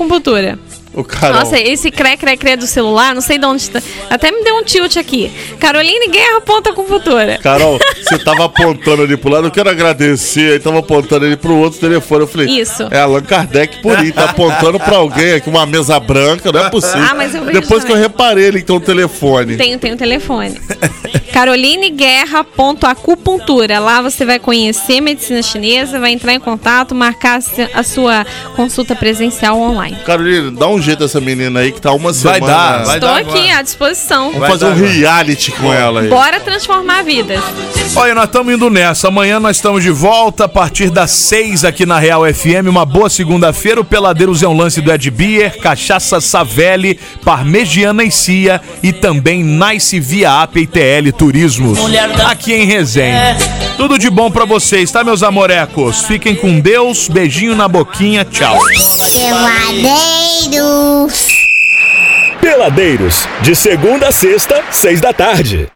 guerra.acupuntura. O Carol. Nossa, esse cré, cré, cré do celular, não sei de onde tá. Até me deu um tilt aqui. Caroline Guerra, ponta com futura. Carol, você tava apontando ali pro lado, eu quero agradecer, aí tava apontando ali pro outro telefone. Eu falei, Isso. É Allan Kardec por aí, tá apontando pra alguém aqui, uma mesa branca, não é possível. Ah, mas eu Depois que eu também. reparei ele então o telefone. Tenho, tenho telefone. carolineguerra.acupuntura. Lá você vai conhecer medicina chinesa, vai entrar em contato, marcar a sua consulta presencial online. Carolina, dá um jeito essa menina aí que tá uma Vai semana. dar, vai Estou dar aqui agora. à disposição. Vamos fazer um reality com ela aí. Bora transformar vidas. Olha, nós estamos indo nessa. Amanhã nós estamos de volta a partir das seis aqui na Real FM. Uma boa segunda-feira. O Peladeiros é um lance do Ed Beer, Cachaça Savelli, Parmegiana e Cia e também Nice Via App e TL Turismos. Aqui em Resende. Tudo de bom pra vocês, tá, meus amorecos? Fiquem com Deus. Beijinho na boquinha. Tchau. Peladeiros. Peladeiros, de segunda a sexta, seis da tarde.